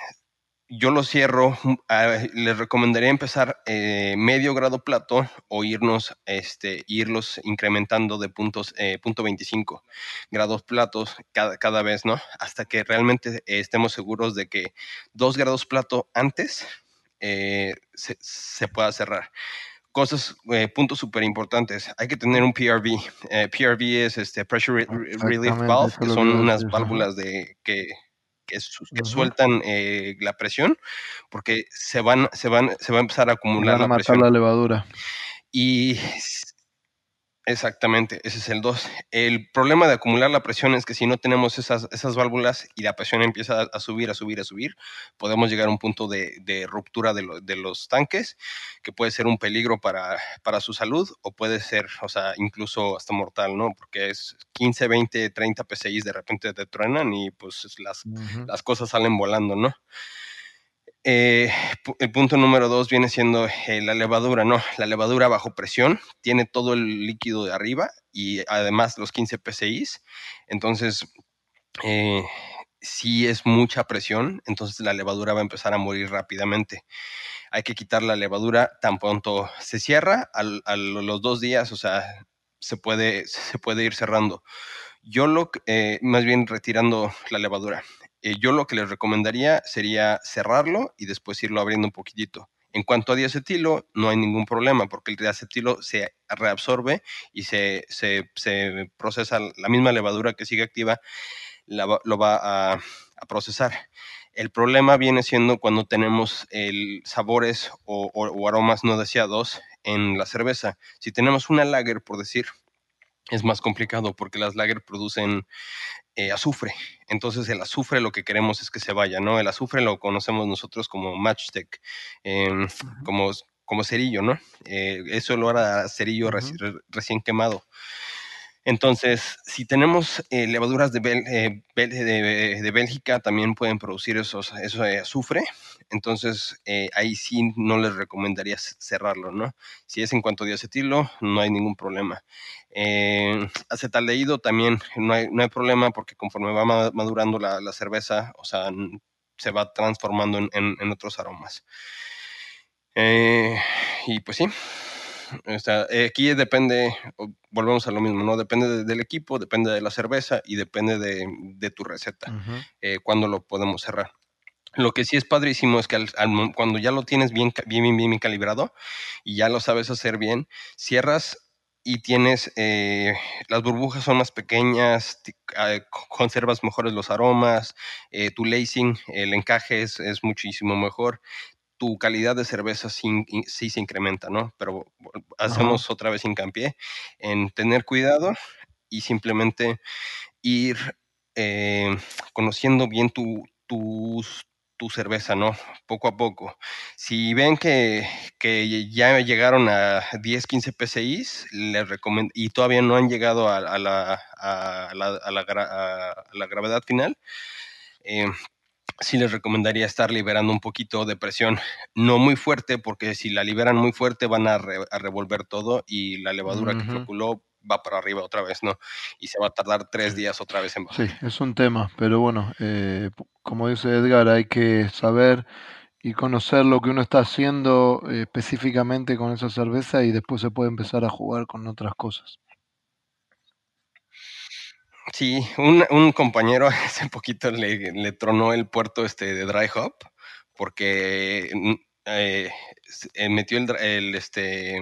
yo lo cierro, mm, ah, les recomendaría empezar eh, medio grado plato o irnos, este, irlos incrementando de puntos, eh, punto 25 grados platos cada, cada vez, ¿no? Hasta que realmente estemos seguros de que 2 grados plato antes eh, se, se pueda cerrar cosas, eh, puntos súper importantes. Hay que tener un PRV. Eh, PRV es este Pressure Relief Valve, que son unas válvulas de que, que, sueltan eh, la presión, porque se van, se van, se va a empezar a acumular van a la presión. la levadura. Y Exactamente, ese es el 2. El problema de acumular la presión es que si no tenemos esas, esas válvulas y la presión empieza a, subir, a subir, a subir, podemos llegar a un punto de, de ruptura de, de, los tanques, que puede ser un peligro para, para, su salud o puede ser, o sea, incluso hasta mortal, ¿no? Porque es 15, 20, 30 PCI de repente te truenan y pues las, las cosas salen volando, ¿no? Eh, el punto número dos viene siendo eh, la levadura, ¿no? La levadura bajo presión tiene todo el líquido de arriba y además los 15 PCI. Entonces, eh, si es mucha presión, entonces la levadura va a empezar a morir rápidamente. Hay que quitar la levadura tan pronto se cierra, a los dos días, o sea, se puede, se puede ir cerrando. Yo lo, más bien retirando la levadura. Eh, yo lo que les recomendaría sería cerrarlo y después irlo abriendo un poquitito. En cuanto a diacetilo, no hay ningún problema porque el diacetilo se reabsorbe y se, procesa la misma levadura que sigue activa, lo va a, procesar. El problema viene siendo cuando tenemos el sabores o, aromas no deseados en la cerveza. Si tenemos una lager, por decir, es más complicado porque las lager producen eh, azufre. Entonces el azufre lo que queremos es que se vaya, ¿no? El azufre lo conocemos nosotros como matchstick, em, como, como cerillo, ¿no? Eh, eso lo hará cerillo recién quemado. Entonces, si tenemos eh, levaduras de, eh, de, Bélgica, también pueden producir esos, eso de azufre. Entonces, eh, ahí sí no les recomendaría cerrarlo, ¿no? Si es en cuanto a diacetilo, no hay ningún problema. Acetaldehído también no hay, no hay problema porque conforme va madurando la, cerveza, o sea, se va transformando en, en otros aromas. y pues sí, eh, aquí depende, volvemos a lo mismo, ¿no? Depende del equipo, depende de la cerveza y depende de, tu receta, eh, cuando lo podemos cerrar. Lo que sí es padrísimo es que cuando ya lo tienes bien, bien, bien, calibrado y ya lo sabes hacer bien, cierras y tienes, eh, las burbujas son más pequeñas, conservas mejores los aromas, tu lacing, el encaje es, es, muchísimo mejor, tu calidad de cerveza sí, se incrementa, ¿no? Pero hacemos otra vez hincapié en tener cuidado y simplemente ir eh, conociendo bien tu, tu, cerveza, ¿no? Poco a poco. Si ven que, ya llegaron a 10, 15 PCIs les recomiendo, y todavía no han llegado a, la, a la, gravedad final, eh, sí les recomendaría estar liberando un poquito de presión, no muy fuerte, porque si la liberan muy fuerte van a, revolver todo y la levadura que floculó va para arriba otra vez, ¿no? Y se va a tardar tres días otra vez en bajar. Sí, es un tema, pero bueno, eh, como dice Edgar, hay que saber y conocer lo que uno está haciendo eh, específicamente con esa cerveza y después se puede empezar a jugar con otras cosas. Sí, un, un compañero hace poquito le, le, tronó el puerto este de Dry Hop porque mm, eh, eh, metió el, el este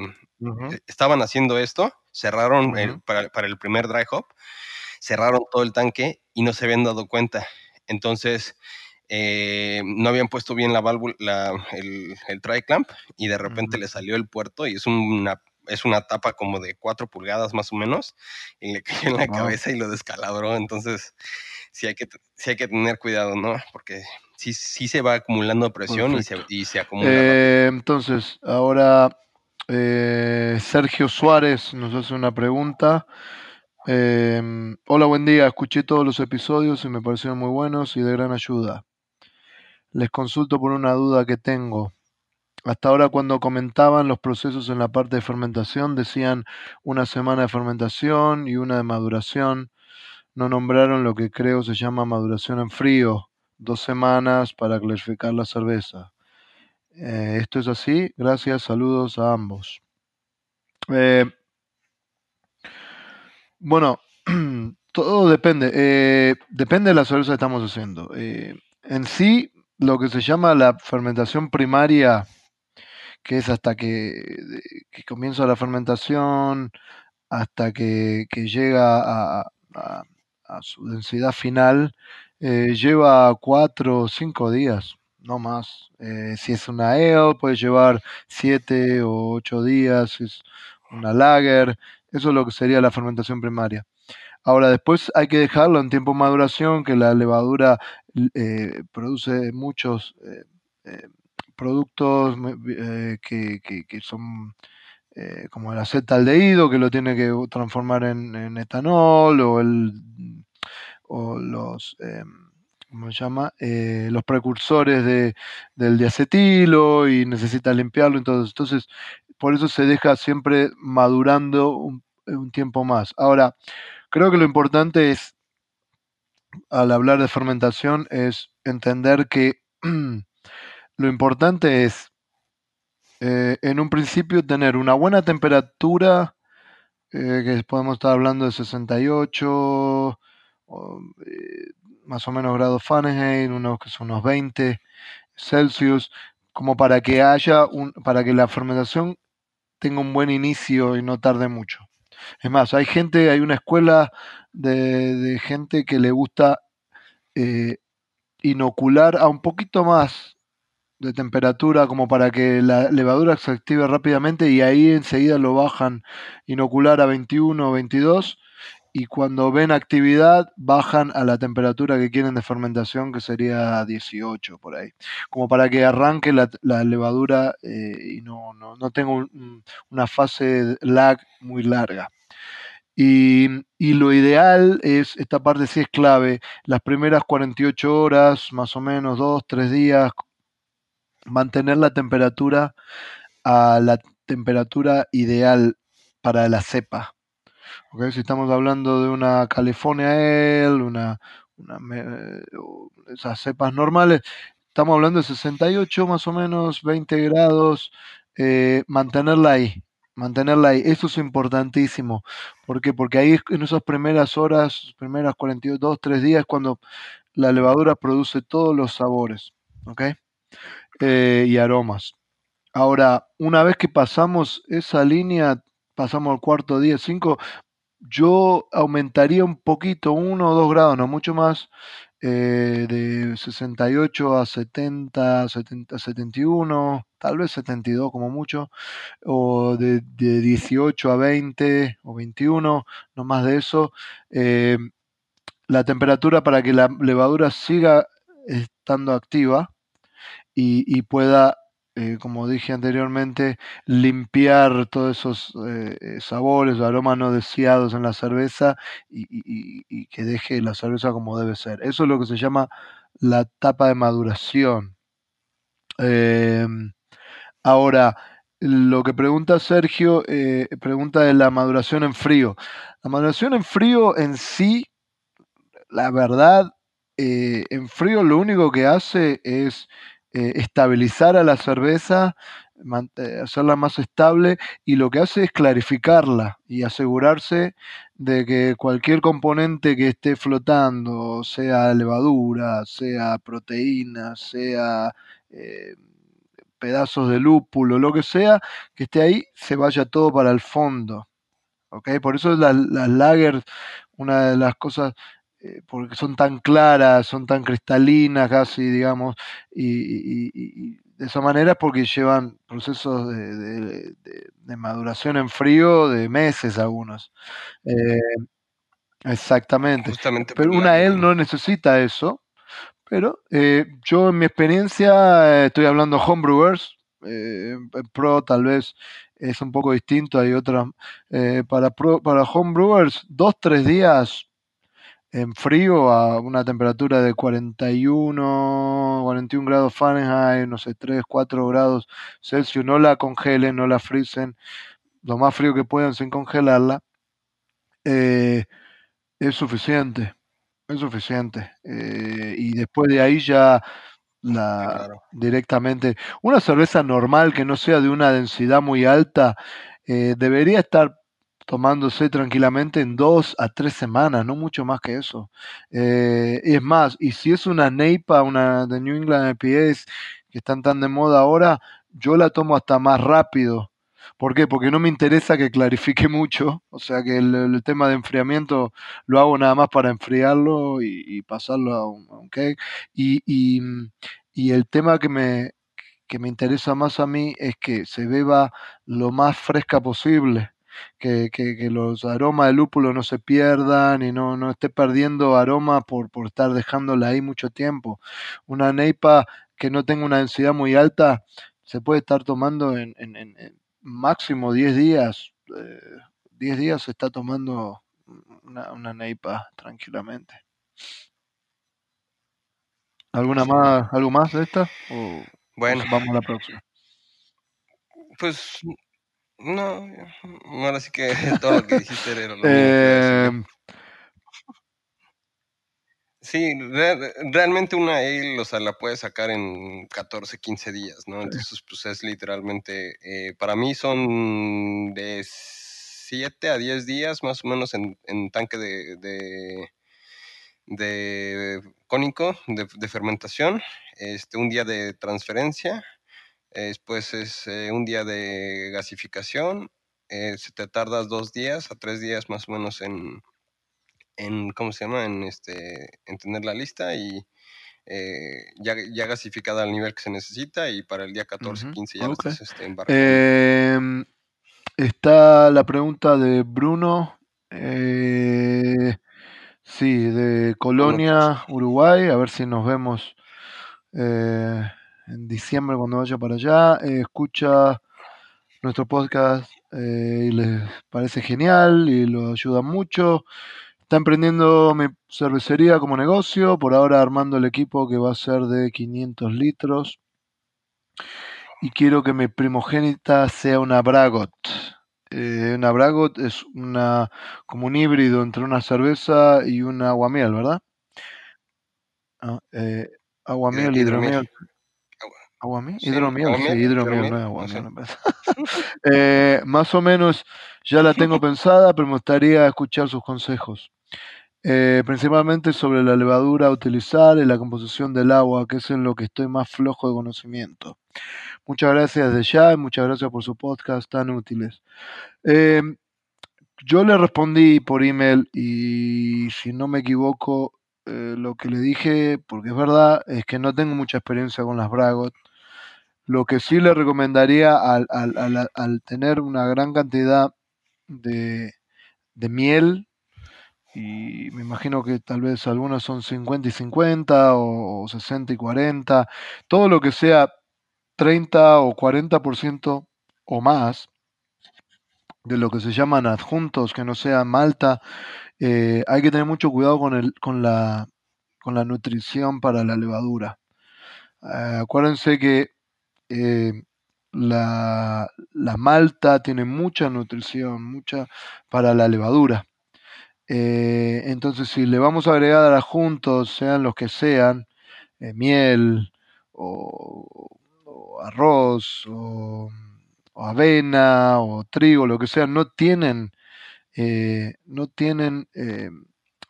estaban haciendo esto, cerraron para, para, el primer Dry Hop, cerraron todo el tanque y no se habían dado cuenta. Entonces, no habían puesto bien la válvula, la, el, el dry clamp y de repente le salió el puerto y es una es una tapa como de cuatro pulgadas más o menos, y le cayó en la cabeza y lo descalabró. Entonces, sí hay que, sí hay que tener cuidado, ¿no? Porque sí, sí se va acumulando presión y se, y se, acumula. Eh, entonces, ahora eh, Sergio Suárez nos hace una pregunta. Em, hola, buen día. Escuché todos los episodios y me parecieron muy buenos y de gran ayuda. Les consulto por una duda que tengo. Hasta ahora cuando comentaban los procesos en la parte de fermentación decían una semana de fermentación y una de maduración. No nombraron lo que creo se llama maduración en frío, dos semanas para clarificar la cerveza. Eh, esto es así. Gracias, saludos a ambos. Eh, bueno, todo depende. Eh, depende de la cerveza que estamos haciendo. en sí, lo que se llama la fermentación primaria que es hasta que, comienza la fermentación, hasta que, llega a, su densidad final, lleva cuatro o cinco días, no más. Eh, si es una ale, puede llevar siete o ocho días, si es una lager, eso es lo que sería la fermentación primaria. Ahora, después hay que dejarlo en tiempo de maduración, que la levadura eh, produce muchos productos eh, que, que, son como el acetaldehído, que lo tiene que transformar en, etanol, o, el, o los, eh, ¿cómo se llama? Eh, los precursores de, del diacetilo y necesita limpiarlo. Entonces, entonces, por eso se deja siempre madurando un, tiempo más. Ahora, creo que lo importante es, al hablar de fermentación, es entender que lo importante es, eh, en un principio, tener una buena temperatura, eh, que podemos estar hablando de 68, eh, más o menos grados Fahrenheit, unos que son unos 20 Celsius, como para que haya un, para que la fermentación tenga un buen inicio y no tarde mucho. Es más, hay gente, hay una escuela de, gente que le gusta inocular a un poquito más de temperatura como para que la levadura se active rápidamente y ahí enseguida lo bajan inocular a 21 o 22 y cuando ven actividad bajan a la temperatura que quieren de fermentación, que sería 18 por ahí, como para que arranque la, levadura eh, y no, no, tenga una fase lag muy larga. Y, y, lo ideal es, esta parte sí es clave, las primeras 48 horas, más o menos, dos, tres días, mantener la temperatura a la temperatura ideal para la cepa. Si estamos hablando de una California Ale, una, esas cepas normales, estamos hablando de 68 más o menos, 20 grados, eh, mantenerla ahí, mantenerla ahí. Eso es importantísimo. ¿Por qué? Porque ahí en esas primeras horas, primeras 42, 3 días, cuando la levadura produce todos los sabores, ¿ok? Eh, y aromas. Ahora, una vez que pasamos esa línea, pasamos al cuarto día, 5, yo aumentaría un poquito, uno o dos grados, no mucho más, eh, de 68 a 70, 70, 71, tal vez 72 como mucho, o de, 18 a 20 o 21, no más de eso. Eh, la temperatura para que la levadura siga estando activa y pueda eh, como dije anteriormente, limpiar todos esos eh, eh, sabores o aromas no deseados en la cerveza y, que deje la cerveza como debe ser. Eso es lo que se llama la etapa de maduración. Em, ahora, lo que pregunta Sergio, pregunta de la maduración en frío. La maduración en frío en sí, la verdad, en frío lo único que hace es eh, estabilizar a la cerveza, eh, hacerla más estable y lo que hace es clarificarla y asegurarse de que cualquier componente que esté flotando, sea levadura, sea proteína, sea eh, pedazos de lúpulo, lo que sea, que esté ahí, se vaya todo para el fondo. Por eso las, lagers, una de las cosas porque son tan claras, son tan cristalinas casi, digamos, y, de esa manera es porque llevan procesos de, maduración en frío de meses algunos. Eh, exactamente. pero una él no necesita eso, pero eh, yo en mi experiencia, estoy hablando homebrewers, pro tal vez es un poco distinto, hay otras, para, pro, para homebrewers, dos, tres días en frío a una temperatura de 41, 41 grados Fahrenheit, no sé, 3, 4 grados Celsius, no la congelen, no la frisen, lo más frío que puedan sin congelarla, eh, es suficiente, es suficiente. Eh, y después de ahí ya la directamente, una cerveza normal que no sea de una densidad muy alta, eh, debería estar tomándose tranquilamente en dos a tres semanas, no mucho más que eso. Eh, es más, y si es una NEIPA, una de New England IPAs, que están tan de moda ahora, yo la tomo hasta más rápido. ¿Por qué? Porque no me interesa que clarifique mucho, o sea que el, tema de enfriamiento lo hago nada más para enfriarlo y, pasarlo a un, cake. Y, y, el tema que me, que me interesa más a mí es que se beba lo más fresca posible que, que, los aromas de lúpulo no se pierdan y no, no esté perdiendo aroma por, por estar dejándola ahí mucho tiempo. Una neipa que no tenga una densidad muy alta se puede estar tomando en, en, máximo 10 días. 10 eh, días se está tomando una, una neipa tranquilamente. ¿Alguna más, algo más de esta? O bueno, vamos a la próxima. Pues no, ahora sí que todo lo que dijiste era lo eh... Sí, realmente una ale, o sea, la puedes sacar en 14, 15 días, ¿no? Entonces, pues es literalmente, eh, para mí son de 7 a 10 días más o menos en, tanque de, de, de cónico, de, de, fermentación, este, un día de transferencia Después es eh, un día de gasificación. Eh, se te tardas dos días a tres días más o menos en, en ¿cómo se llama? En, este, en tener la lista y eh, ya, ya, gasificada al nivel que se necesita y para el día 14, 15 ya estás este, em, está la pregunta de Bruno Eh, sí, de Colonia, Uruguay. A ver si nos vemos eh, en diciembre cuando vaya para allá. Eh, escucha nuestro podcast y les parece genial y lo ayuda mucho. Está emprendiendo mi cervecería como negocio, por ahora armando el equipo que va a ser de 500 litros. Y quiero que mi primogénita sea una Bragot. Eh, una Bragot es una como un híbrido entre una cerveza y un aguamiel, ¿verdad? Ah, eh, aguamiel, hidromiel. ¿Aguamiel? hidromiel, sí, hidromiel, no es aguamiel. eh, más o menos ya la tengo pensada, pero me gustaría escuchar sus consejos. Eh, principalmente sobre la levadura a utilizar y la composición del agua, que es en lo que estoy más flojo de conocimiento. Muchas gracias de ya y muchas gracias por su podcast tan útiles. Eh, yo le respondí por email y si no me equivoco, eh, lo que le dije, porque es verdad, es que no tengo mucha experiencia con las Bragot. Lo que sí le recomendaría al, al, tener una gran cantidad de, de miel, y me imagino que tal vez algunas son 50 y 50 o, 60 y 40, todo lo que sea 30 o 40% o más de lo que se llaman adjuntos, que no sea malta, eh, hay que tener mucho cuidado con, el, con, la, con la nutrición para la levadura. Eh, acuérdense que eh, la, malta tiene mucha nutrición, mucha para la levadura. Eh, entonces, si le vamos a agregar a juntos, sean los que sean, eh, miel o, arroz o, avena o trigo, lo que sea, no tienen, no tienen,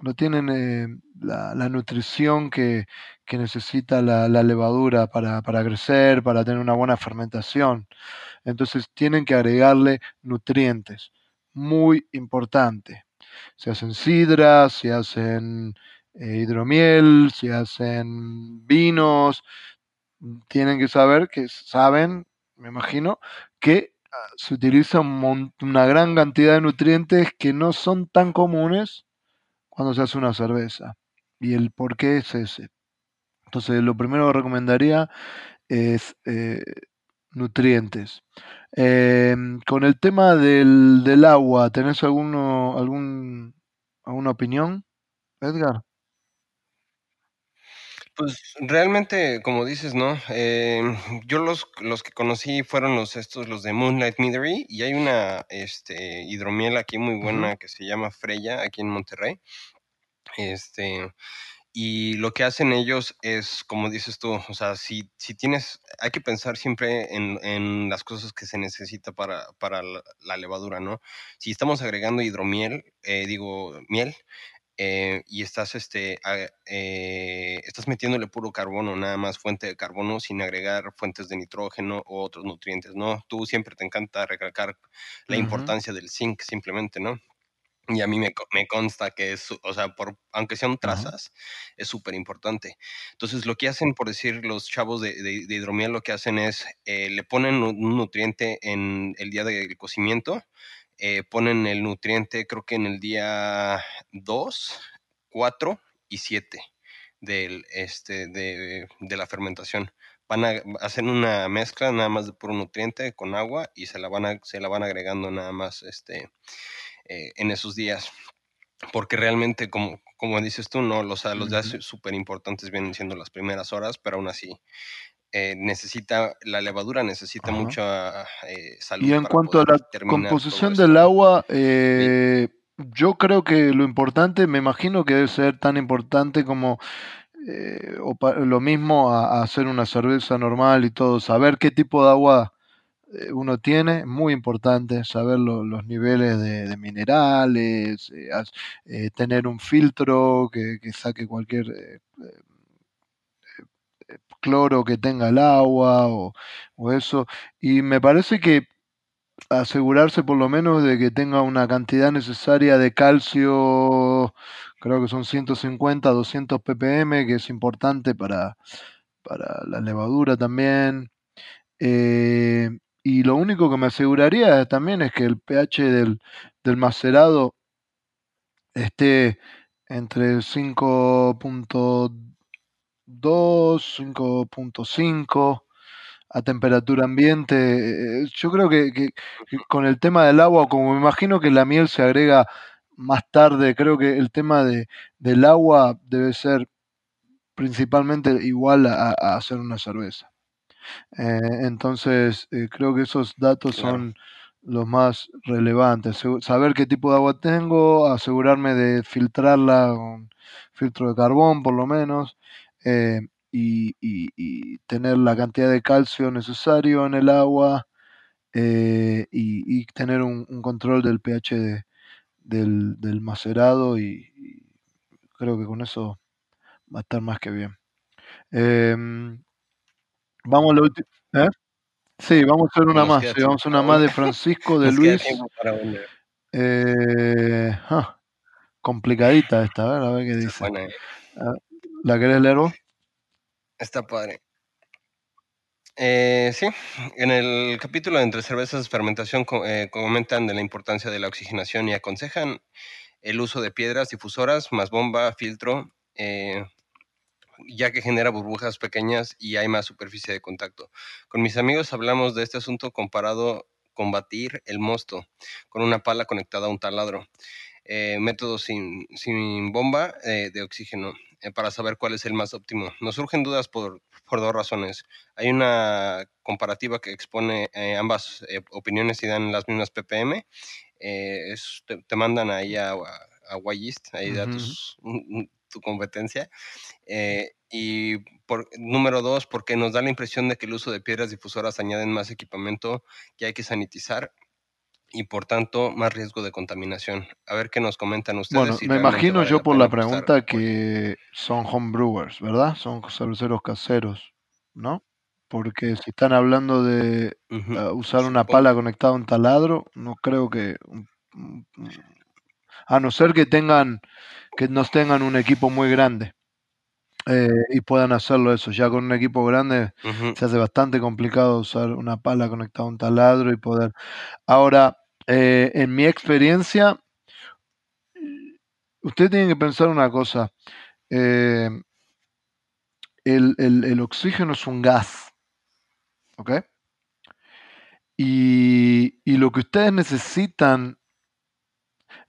no tienen la, nutrición que, necesita la, levadura para, para crecer, para tener una buena fermentación. Entonces tienen que agregarle nutrientes. Muy importante se hacen sidras, se hacen eh, hidromiel, se hacen vinos. Tienen que saber que saben, me imagino, que ah, se utiliza una gran cantidad de nutrientes que no son tan comunes cuando se hace una cerveza. Y el por qué es ese. Entonces, lo primero que recomendaría es eh, nutrientes. Em, con el tema del, del agua, ¿tenés alguno, algún, alguna opinión, Edgar? Pues realmente, como dices, ¿no? Em, yo los, los que conocí fueron los estos, los de Moonlight Meadery, y hay una este, hidromiel aquí muy buena que se llama Freya, aquí en Monterrey. Este, y lo que hacen ellos es, como dices tú, o sea, si, si tienes, hay que pensar siempre en, en las cosas que se necesita para, para la, levadura, ¿no? Si estamos agregando hidromiel, eh, digo, miel, eh, y estás, este, eh, estás metiéndole puro carbono, nada más fuente de carbono, sin agregar fuentes de nitrógeno o otros nutrientes, ¿no? Tú siempre te encanta recalcar la importancia del zinc, simplemente, ¿no? Y a mí me, me, consta que es, o sea, por, aunque sean trazas, es súper importante. Entonces, lo que hacen, por decir, los chavos de, de, hidromiel, lo que hacen es, eh, le ponen un nutriente en el día del cocimiento, eh, ponen el nutriente, creo que en el día 2, 4 y 7 del, este, de, de la fermentación van a hacer una mezcla nada más de puro nutriente con agua y se la van a, se la van agregando nada más este eh, en esos días. Porque realmente, como, como dices tú, no, los, los días súper importantes vienen siendo las primeras horas, pero aún así eh, necesita, la levadura necesita mucha eh, salud. Y en cuanto a la composición del agua, yo creo que lo importante, me imagino que debe ser tan importante como lo mismo a, hacer una cerveza normal y todo, saber qué tipo de agua uno tiene, muy importante saber los niveles de, minerales, eh, eh, tener un filtro que, saque cualquier cloro que tenga el agua o, eso. Y me parece que asegurarse por lo menos de que tenga una cantidad necesaria de calcio, creo que son 150, 200 ppm, que es importante para, para la levadura también. Y lo único que me aseguraría también es que el pH del, del macerado esté entre 5.2, 5.5 a temperatura ambiente. Yo creo que, con el tema del agua, como me imagino que la miel se agrega más tarde, creo que el tema de, del agua debe ser principalmente igual a, hacer una cerveza. Eh, entonces, eh, creo que esos datos son los más relevantes. Saber qué tipo de agua tengo, asegurarme de filtrarla con filtro de carbón por lo menos, eh, y, tener la cantidad de calcio necesario en el agua y, tener un, control del pH del, macerado y creo que con eso va a estar más que bien. Em, vamos a la última. ¿eh? Sí, vamos a hacer una más. vamos a hacer una más de Francisco, de Luis. Eh, ah, complicadita esta, a ver, a ver qué dice. Eh. ¿La querés leer vos? Está padre. sí, en el capítulo de entre cervezas de fermentación comentan de la importancia de la oxigenación y aconsejan el uso de piedras difusoras más bomba, filtro, ya que genera burbujas pequeñas y hay más superficie de contacto. Con mis amigos hablamos de este asunto comparado con batir el mosto con una pala conectada a un taladro. Eh, método sin, bomba eh, de oxígeno eh, para saber cuál es el más óptimo. Nos surgen dudas por, dos razones. Hay una comparativa que expone ambas opiniones y dan las mismas ppm. te, mandan ahí a, a, ahí datos, tu competencia. Eh, y por, número dos, porque nos da la impresión de que el uso de piedras difusoras añaden más equipamiento que hay que sanitizar y por tanto más riesgo de contaminación. A ver qué nos comentan ustedes. Bueno, me imagino yo por la pregunta que son homebrewers, ¿verdad? Son cerveceros caseros, ¿no? Porque si están hablando de ah, usar una pala conectada a un taladro, no creo que... A no ser que tengan que nos tengan un equipo muy grande eh, y puedan hacerlo eso. Ya con un equipo grande se hace bastante complicado usar una pala conectada a un taladro y poder. Ahora, eh, en mi experiencia, usted tiene que pensar una cosa. Eh, el, el, oxígeno es un gas. ¿Ok? Y, y lo que ustedes necesitan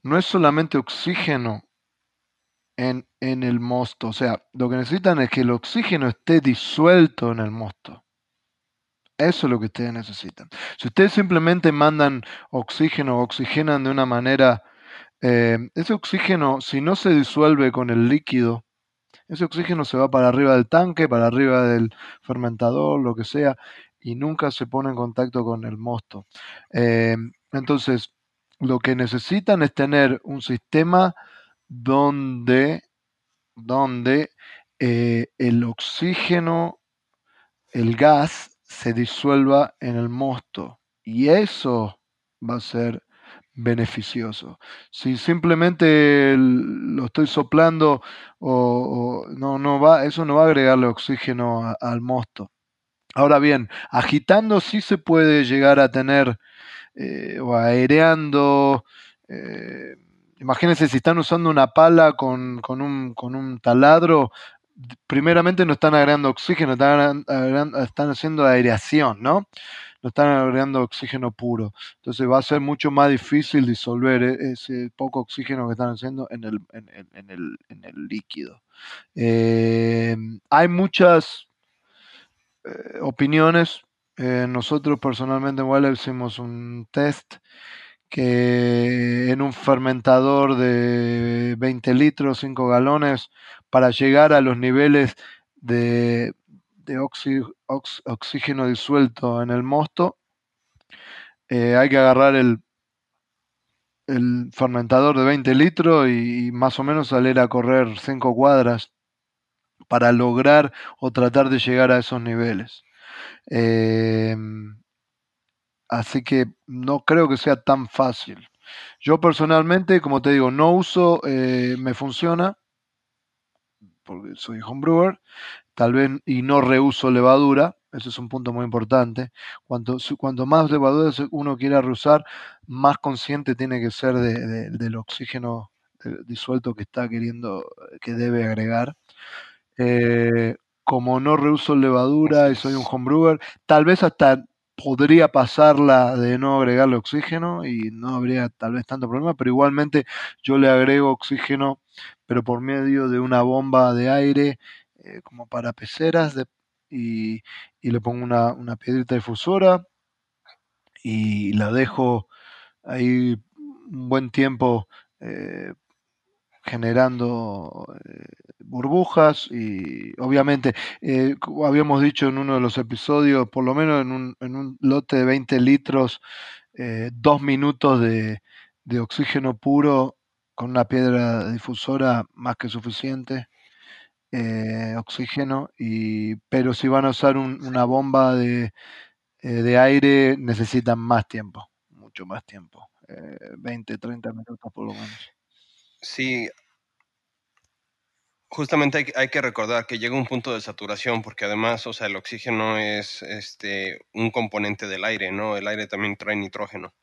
no es solamente oxígeno en, en, el mosto. O sea, lo que necesitan es que el oxígeno esté disuelto en el mosto. Eso es lo que ustedes necesitan. Si ustedes simplemente mandan oxígeno oxigenan de una manera, eh, ese oxígeno, si no se disuelve con el líquido, ese oxígeno se va para arriba del tanque, para arriba del fermentador, lo que sea, y nunca se pone en contacto con el mosto. Eh, entonces, lo que necesitan es tener un sistema donde, donde eh, el oxígeno, el gas, se disuelva en el mosto. Y eso va a ser beneficioso. Si simplemente lo estoy soplando o, no, no va, eso no va a agregarle oxígeno al mosto. Ahora bien, agitando sí se puede llegar a tener eh, o aireando. Eh, imagínense si están usando una pala con, con, un, con un taladro, primeramente no están agregando oxígeno, están, están haciendo aireación, ¿no? No están agregando oxígeno puro. Entonces va a ser mucho más difícil disolver e, ese poco oxígeno que están haciendo en el, en, el, en el líquido. Eh, hay muchas eh, opiniones. Eh, nosotros personalmente igual hicimos un test que en un fermentador de 20 litros, 5 galones, para llegar a los niveles de, oxígeno disuelto en el mosto, eh, hay que agarrar el, fermentador de 20 litros y, más o menos salir a correr 5 cuadras para lograr o tratar de llegar a esos niveles. Eh, Así que no creo que sea tan fácil. Yo personalmente, como te digo, no uso, eh, me funciona, porque soy homebrewer, tal vez, y no reuso levadura, ese es un punto muy importante. Cuanto, más levadura uno quiera reusar, más consciente tiene que ser del oxígeno disuelto que está queriendo, que debe agregar. Eh, como no reuso levadura y soy un homebrewer, tal vez hasta podría pasarla de no agregarle oxígeno y no habría tal vez tanto problema, pero igualmente yo le agrego oxígeno, pero por medio de una bomba de aire eh, como para peceras y, le pongo una, una piedrita difusora y la dejo ahí un buen tiempo eh, generando eh, burbujas y obviamente eh, habíamos dicho en uno de los episodios por lo menos en un, en un lote de 20 litros dos minutos de, de, oxígeno puro con una piedra difusora más que suficiente oxígeno y pero si van a usar una bomba de, de aire necesitan más tiempo mucho más tiempo 20, 30 minutos por lo menos. Sí. Justamente hay, que recordar que llega un punto de saturación porque además, o sea, el oxígeno es este, un componente del aire, ¿no? El aire también trae nitrógeno.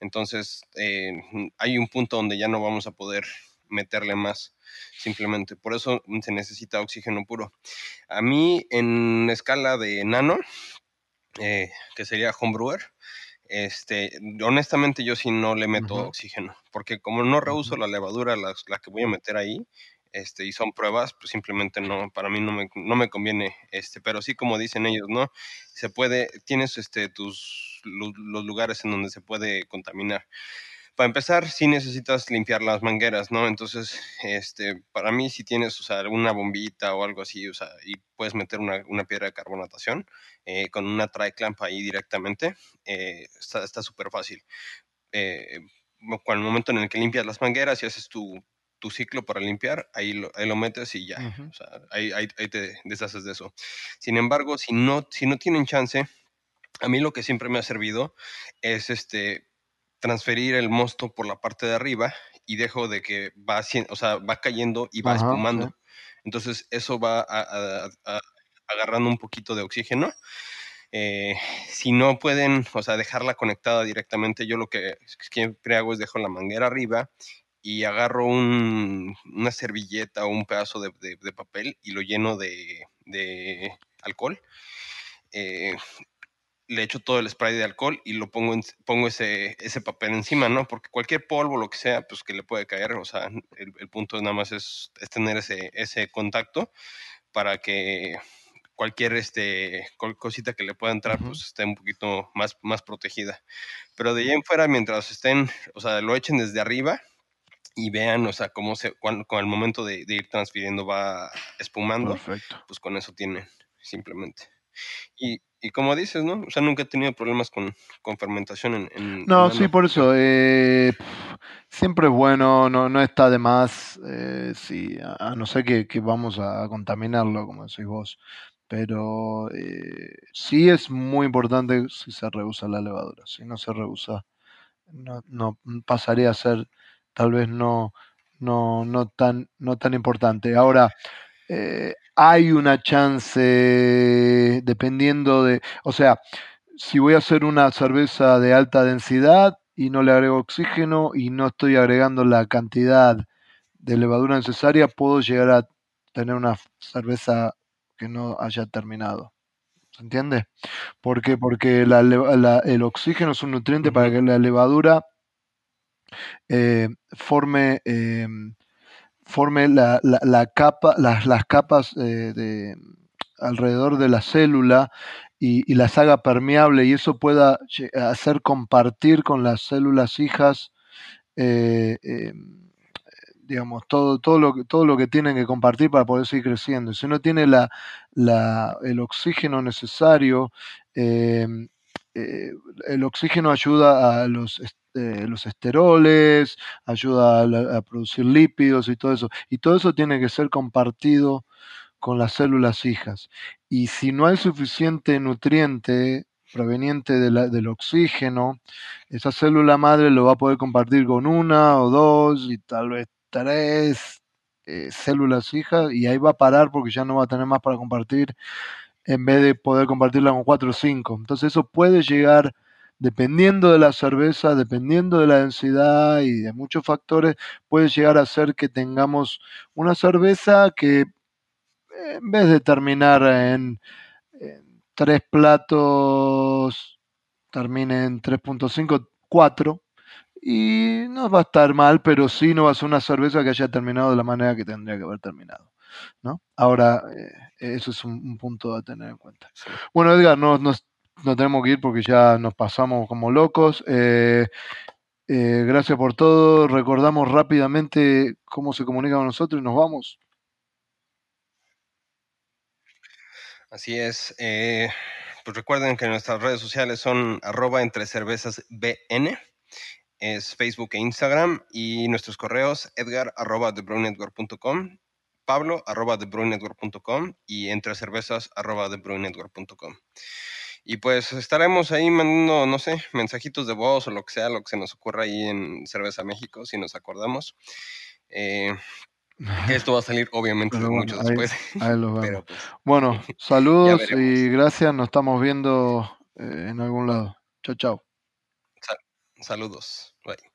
Entonces, eh, hay un punto donde ya no vamos a poder meterle más, simplemente. Por eso se necesita oxígeno puro. A mí, en escala de nano, eh, que sería homebrewer, este, honestamente yo sí no le meto oxígeno, porque como no reuso la levadura, la, que voy a meter ahí, este, y son pruebas, pues simplemente no, para mí no me, no me conviene, este, pero sí como dicen ellos, ¿no? Se puede, tienes este, tus, los lugares en donde se puede contaminar para empezar, sí necesitas limpiar las mangueras, ¿no? Entonces, este, para mí, si tienes, o sea, una bombita o algo así, o sea, y puedes meter una, piedra de carbonatación eh, con una tri-clamp ahí directamente, eh, está súper fácil. Eh, con el momento en el que limpias las mangueras y haces tu, ciclo para limpiar, ahí lo, ahí lo metes y ya, o sea, ahí, ahí, te deshaces de eso. Sin embargo, si no, si no tienen chance, a mí lo que siempre me ha servido es este transferir el mosto por la parte de arriba y dejo de que va, o sea, va cayendo y va espumando. Entonces eso va agarrando un poquito de oxígeno. Eh, si no pueden, o sea, dejarla conectada directamente, yo lo que siempre hago es dejo la manguera arriba y agarro una servilleta o un pedazo de, papel y lo lleno de, alcohol. Eh, le echo todo el spray de alcohol y lo pongo, pongo ese, ese papel encima, ¿no? Porque cualquier polvo, lo que sea, pues que le puede caer, o sea, el, punto nada más es, tener ese, ese contacto para que cualquier este, cosita que le pueda entrar, pues esté un poquito más, más protegida. Pero de ahí en fuera, mientras estén, o sea, lo echen desde arriba y vean, o sea, cómo se, con el momento de, de ir transfiriendo va espumando, Perfecto. pues con eso tienen, simplemente. Y, y como dices, ¿no? O sea, nunca he tenido problemas con, con fermentación en... no, sí, por eso. Eh, siempre es bueno, no, no está de más, eh, sí, a, no ser que, que, vamos a contaminarlo, como decís vos. Pero eh, sí es muy importante si se rehúsa la levadura. Si no se rehúsa, no, no pasaría a ser tal vez no, no, no, tan, no tan importante. Ahora, eh, hay una chance, dependiendo de, o sea, si voy a hacer una cerveza de alta densidad y no le agrego oxígeno y no estoy agregando la cantidad de levadura necesaria, puedo llegar a tener una cerveza que no haya terminado. ¿Se entiende? ¿Por qué? Porque el oxígeno es un nutriente para que la levadura eh, forme em, forme la, la, capa, las, las capas eh, de, alrededor de la célula y, las haga permeable y eso pueda hacer compartir con las células hijas eh, em, digamos, todo, todo, lo, todo lo que tienen que compartir para poder seguir creciendo. Si no tiene la, la, el oxígeno necesario, em, eh, el oxígeno ayuda a los este, los esteroles, ayuda a, producir lípidos y todo eso. Y todo eso tiene que ser compartido con las células hijas. Y si no hay suficiente nutriente proveniente del oxígeno, esa célula madre lo va a poder compartir con una o dos y tal vez tres eh, células hijas y ahí va a parar porque ya no va a tener más para compartir en vez de poder compartirla con cuatro o cinco. Entonces eso puede llegar dependiendo de la cerveza, dependiendo de la densidad y de muchos factores, puede llegar a ser que tengamos una cerveza que en vez de terminar en, tres platos, termine en 3.5, 4. Y no va a estar mal, pero sí no va a ser una cerveza que haya terminado de la manera que tendría que haber terminado. ¿no? Ahora, eh, eso es un, punto a tener en cuenta. Bueno, Edgar, no, nos, tenemos que ir porque ya nos pasamos como locos. Eh, eh, gracias por todo. Recordamos rápidamente cómo se comunica con nosotros y nos vamos. Así es. pues recuerden que nuestras redes sociales son arroba entre cervezas BN es Facebook e Instagram y nuestros correos edgar arroba pablo arroba y entre cervezas arroba Y pues estaremos ahí mandando, no sé, mensajitos de voz o lo que sea, lo que se nos ocurra ahí en Cerveza México, si nos acordamos. Eh, esto va a salir obviamente mucho después. Pues, bueno, saludos y gracias. Nos estamos viendo eh, en algún lado. Chao, chao. Saludos. Bye.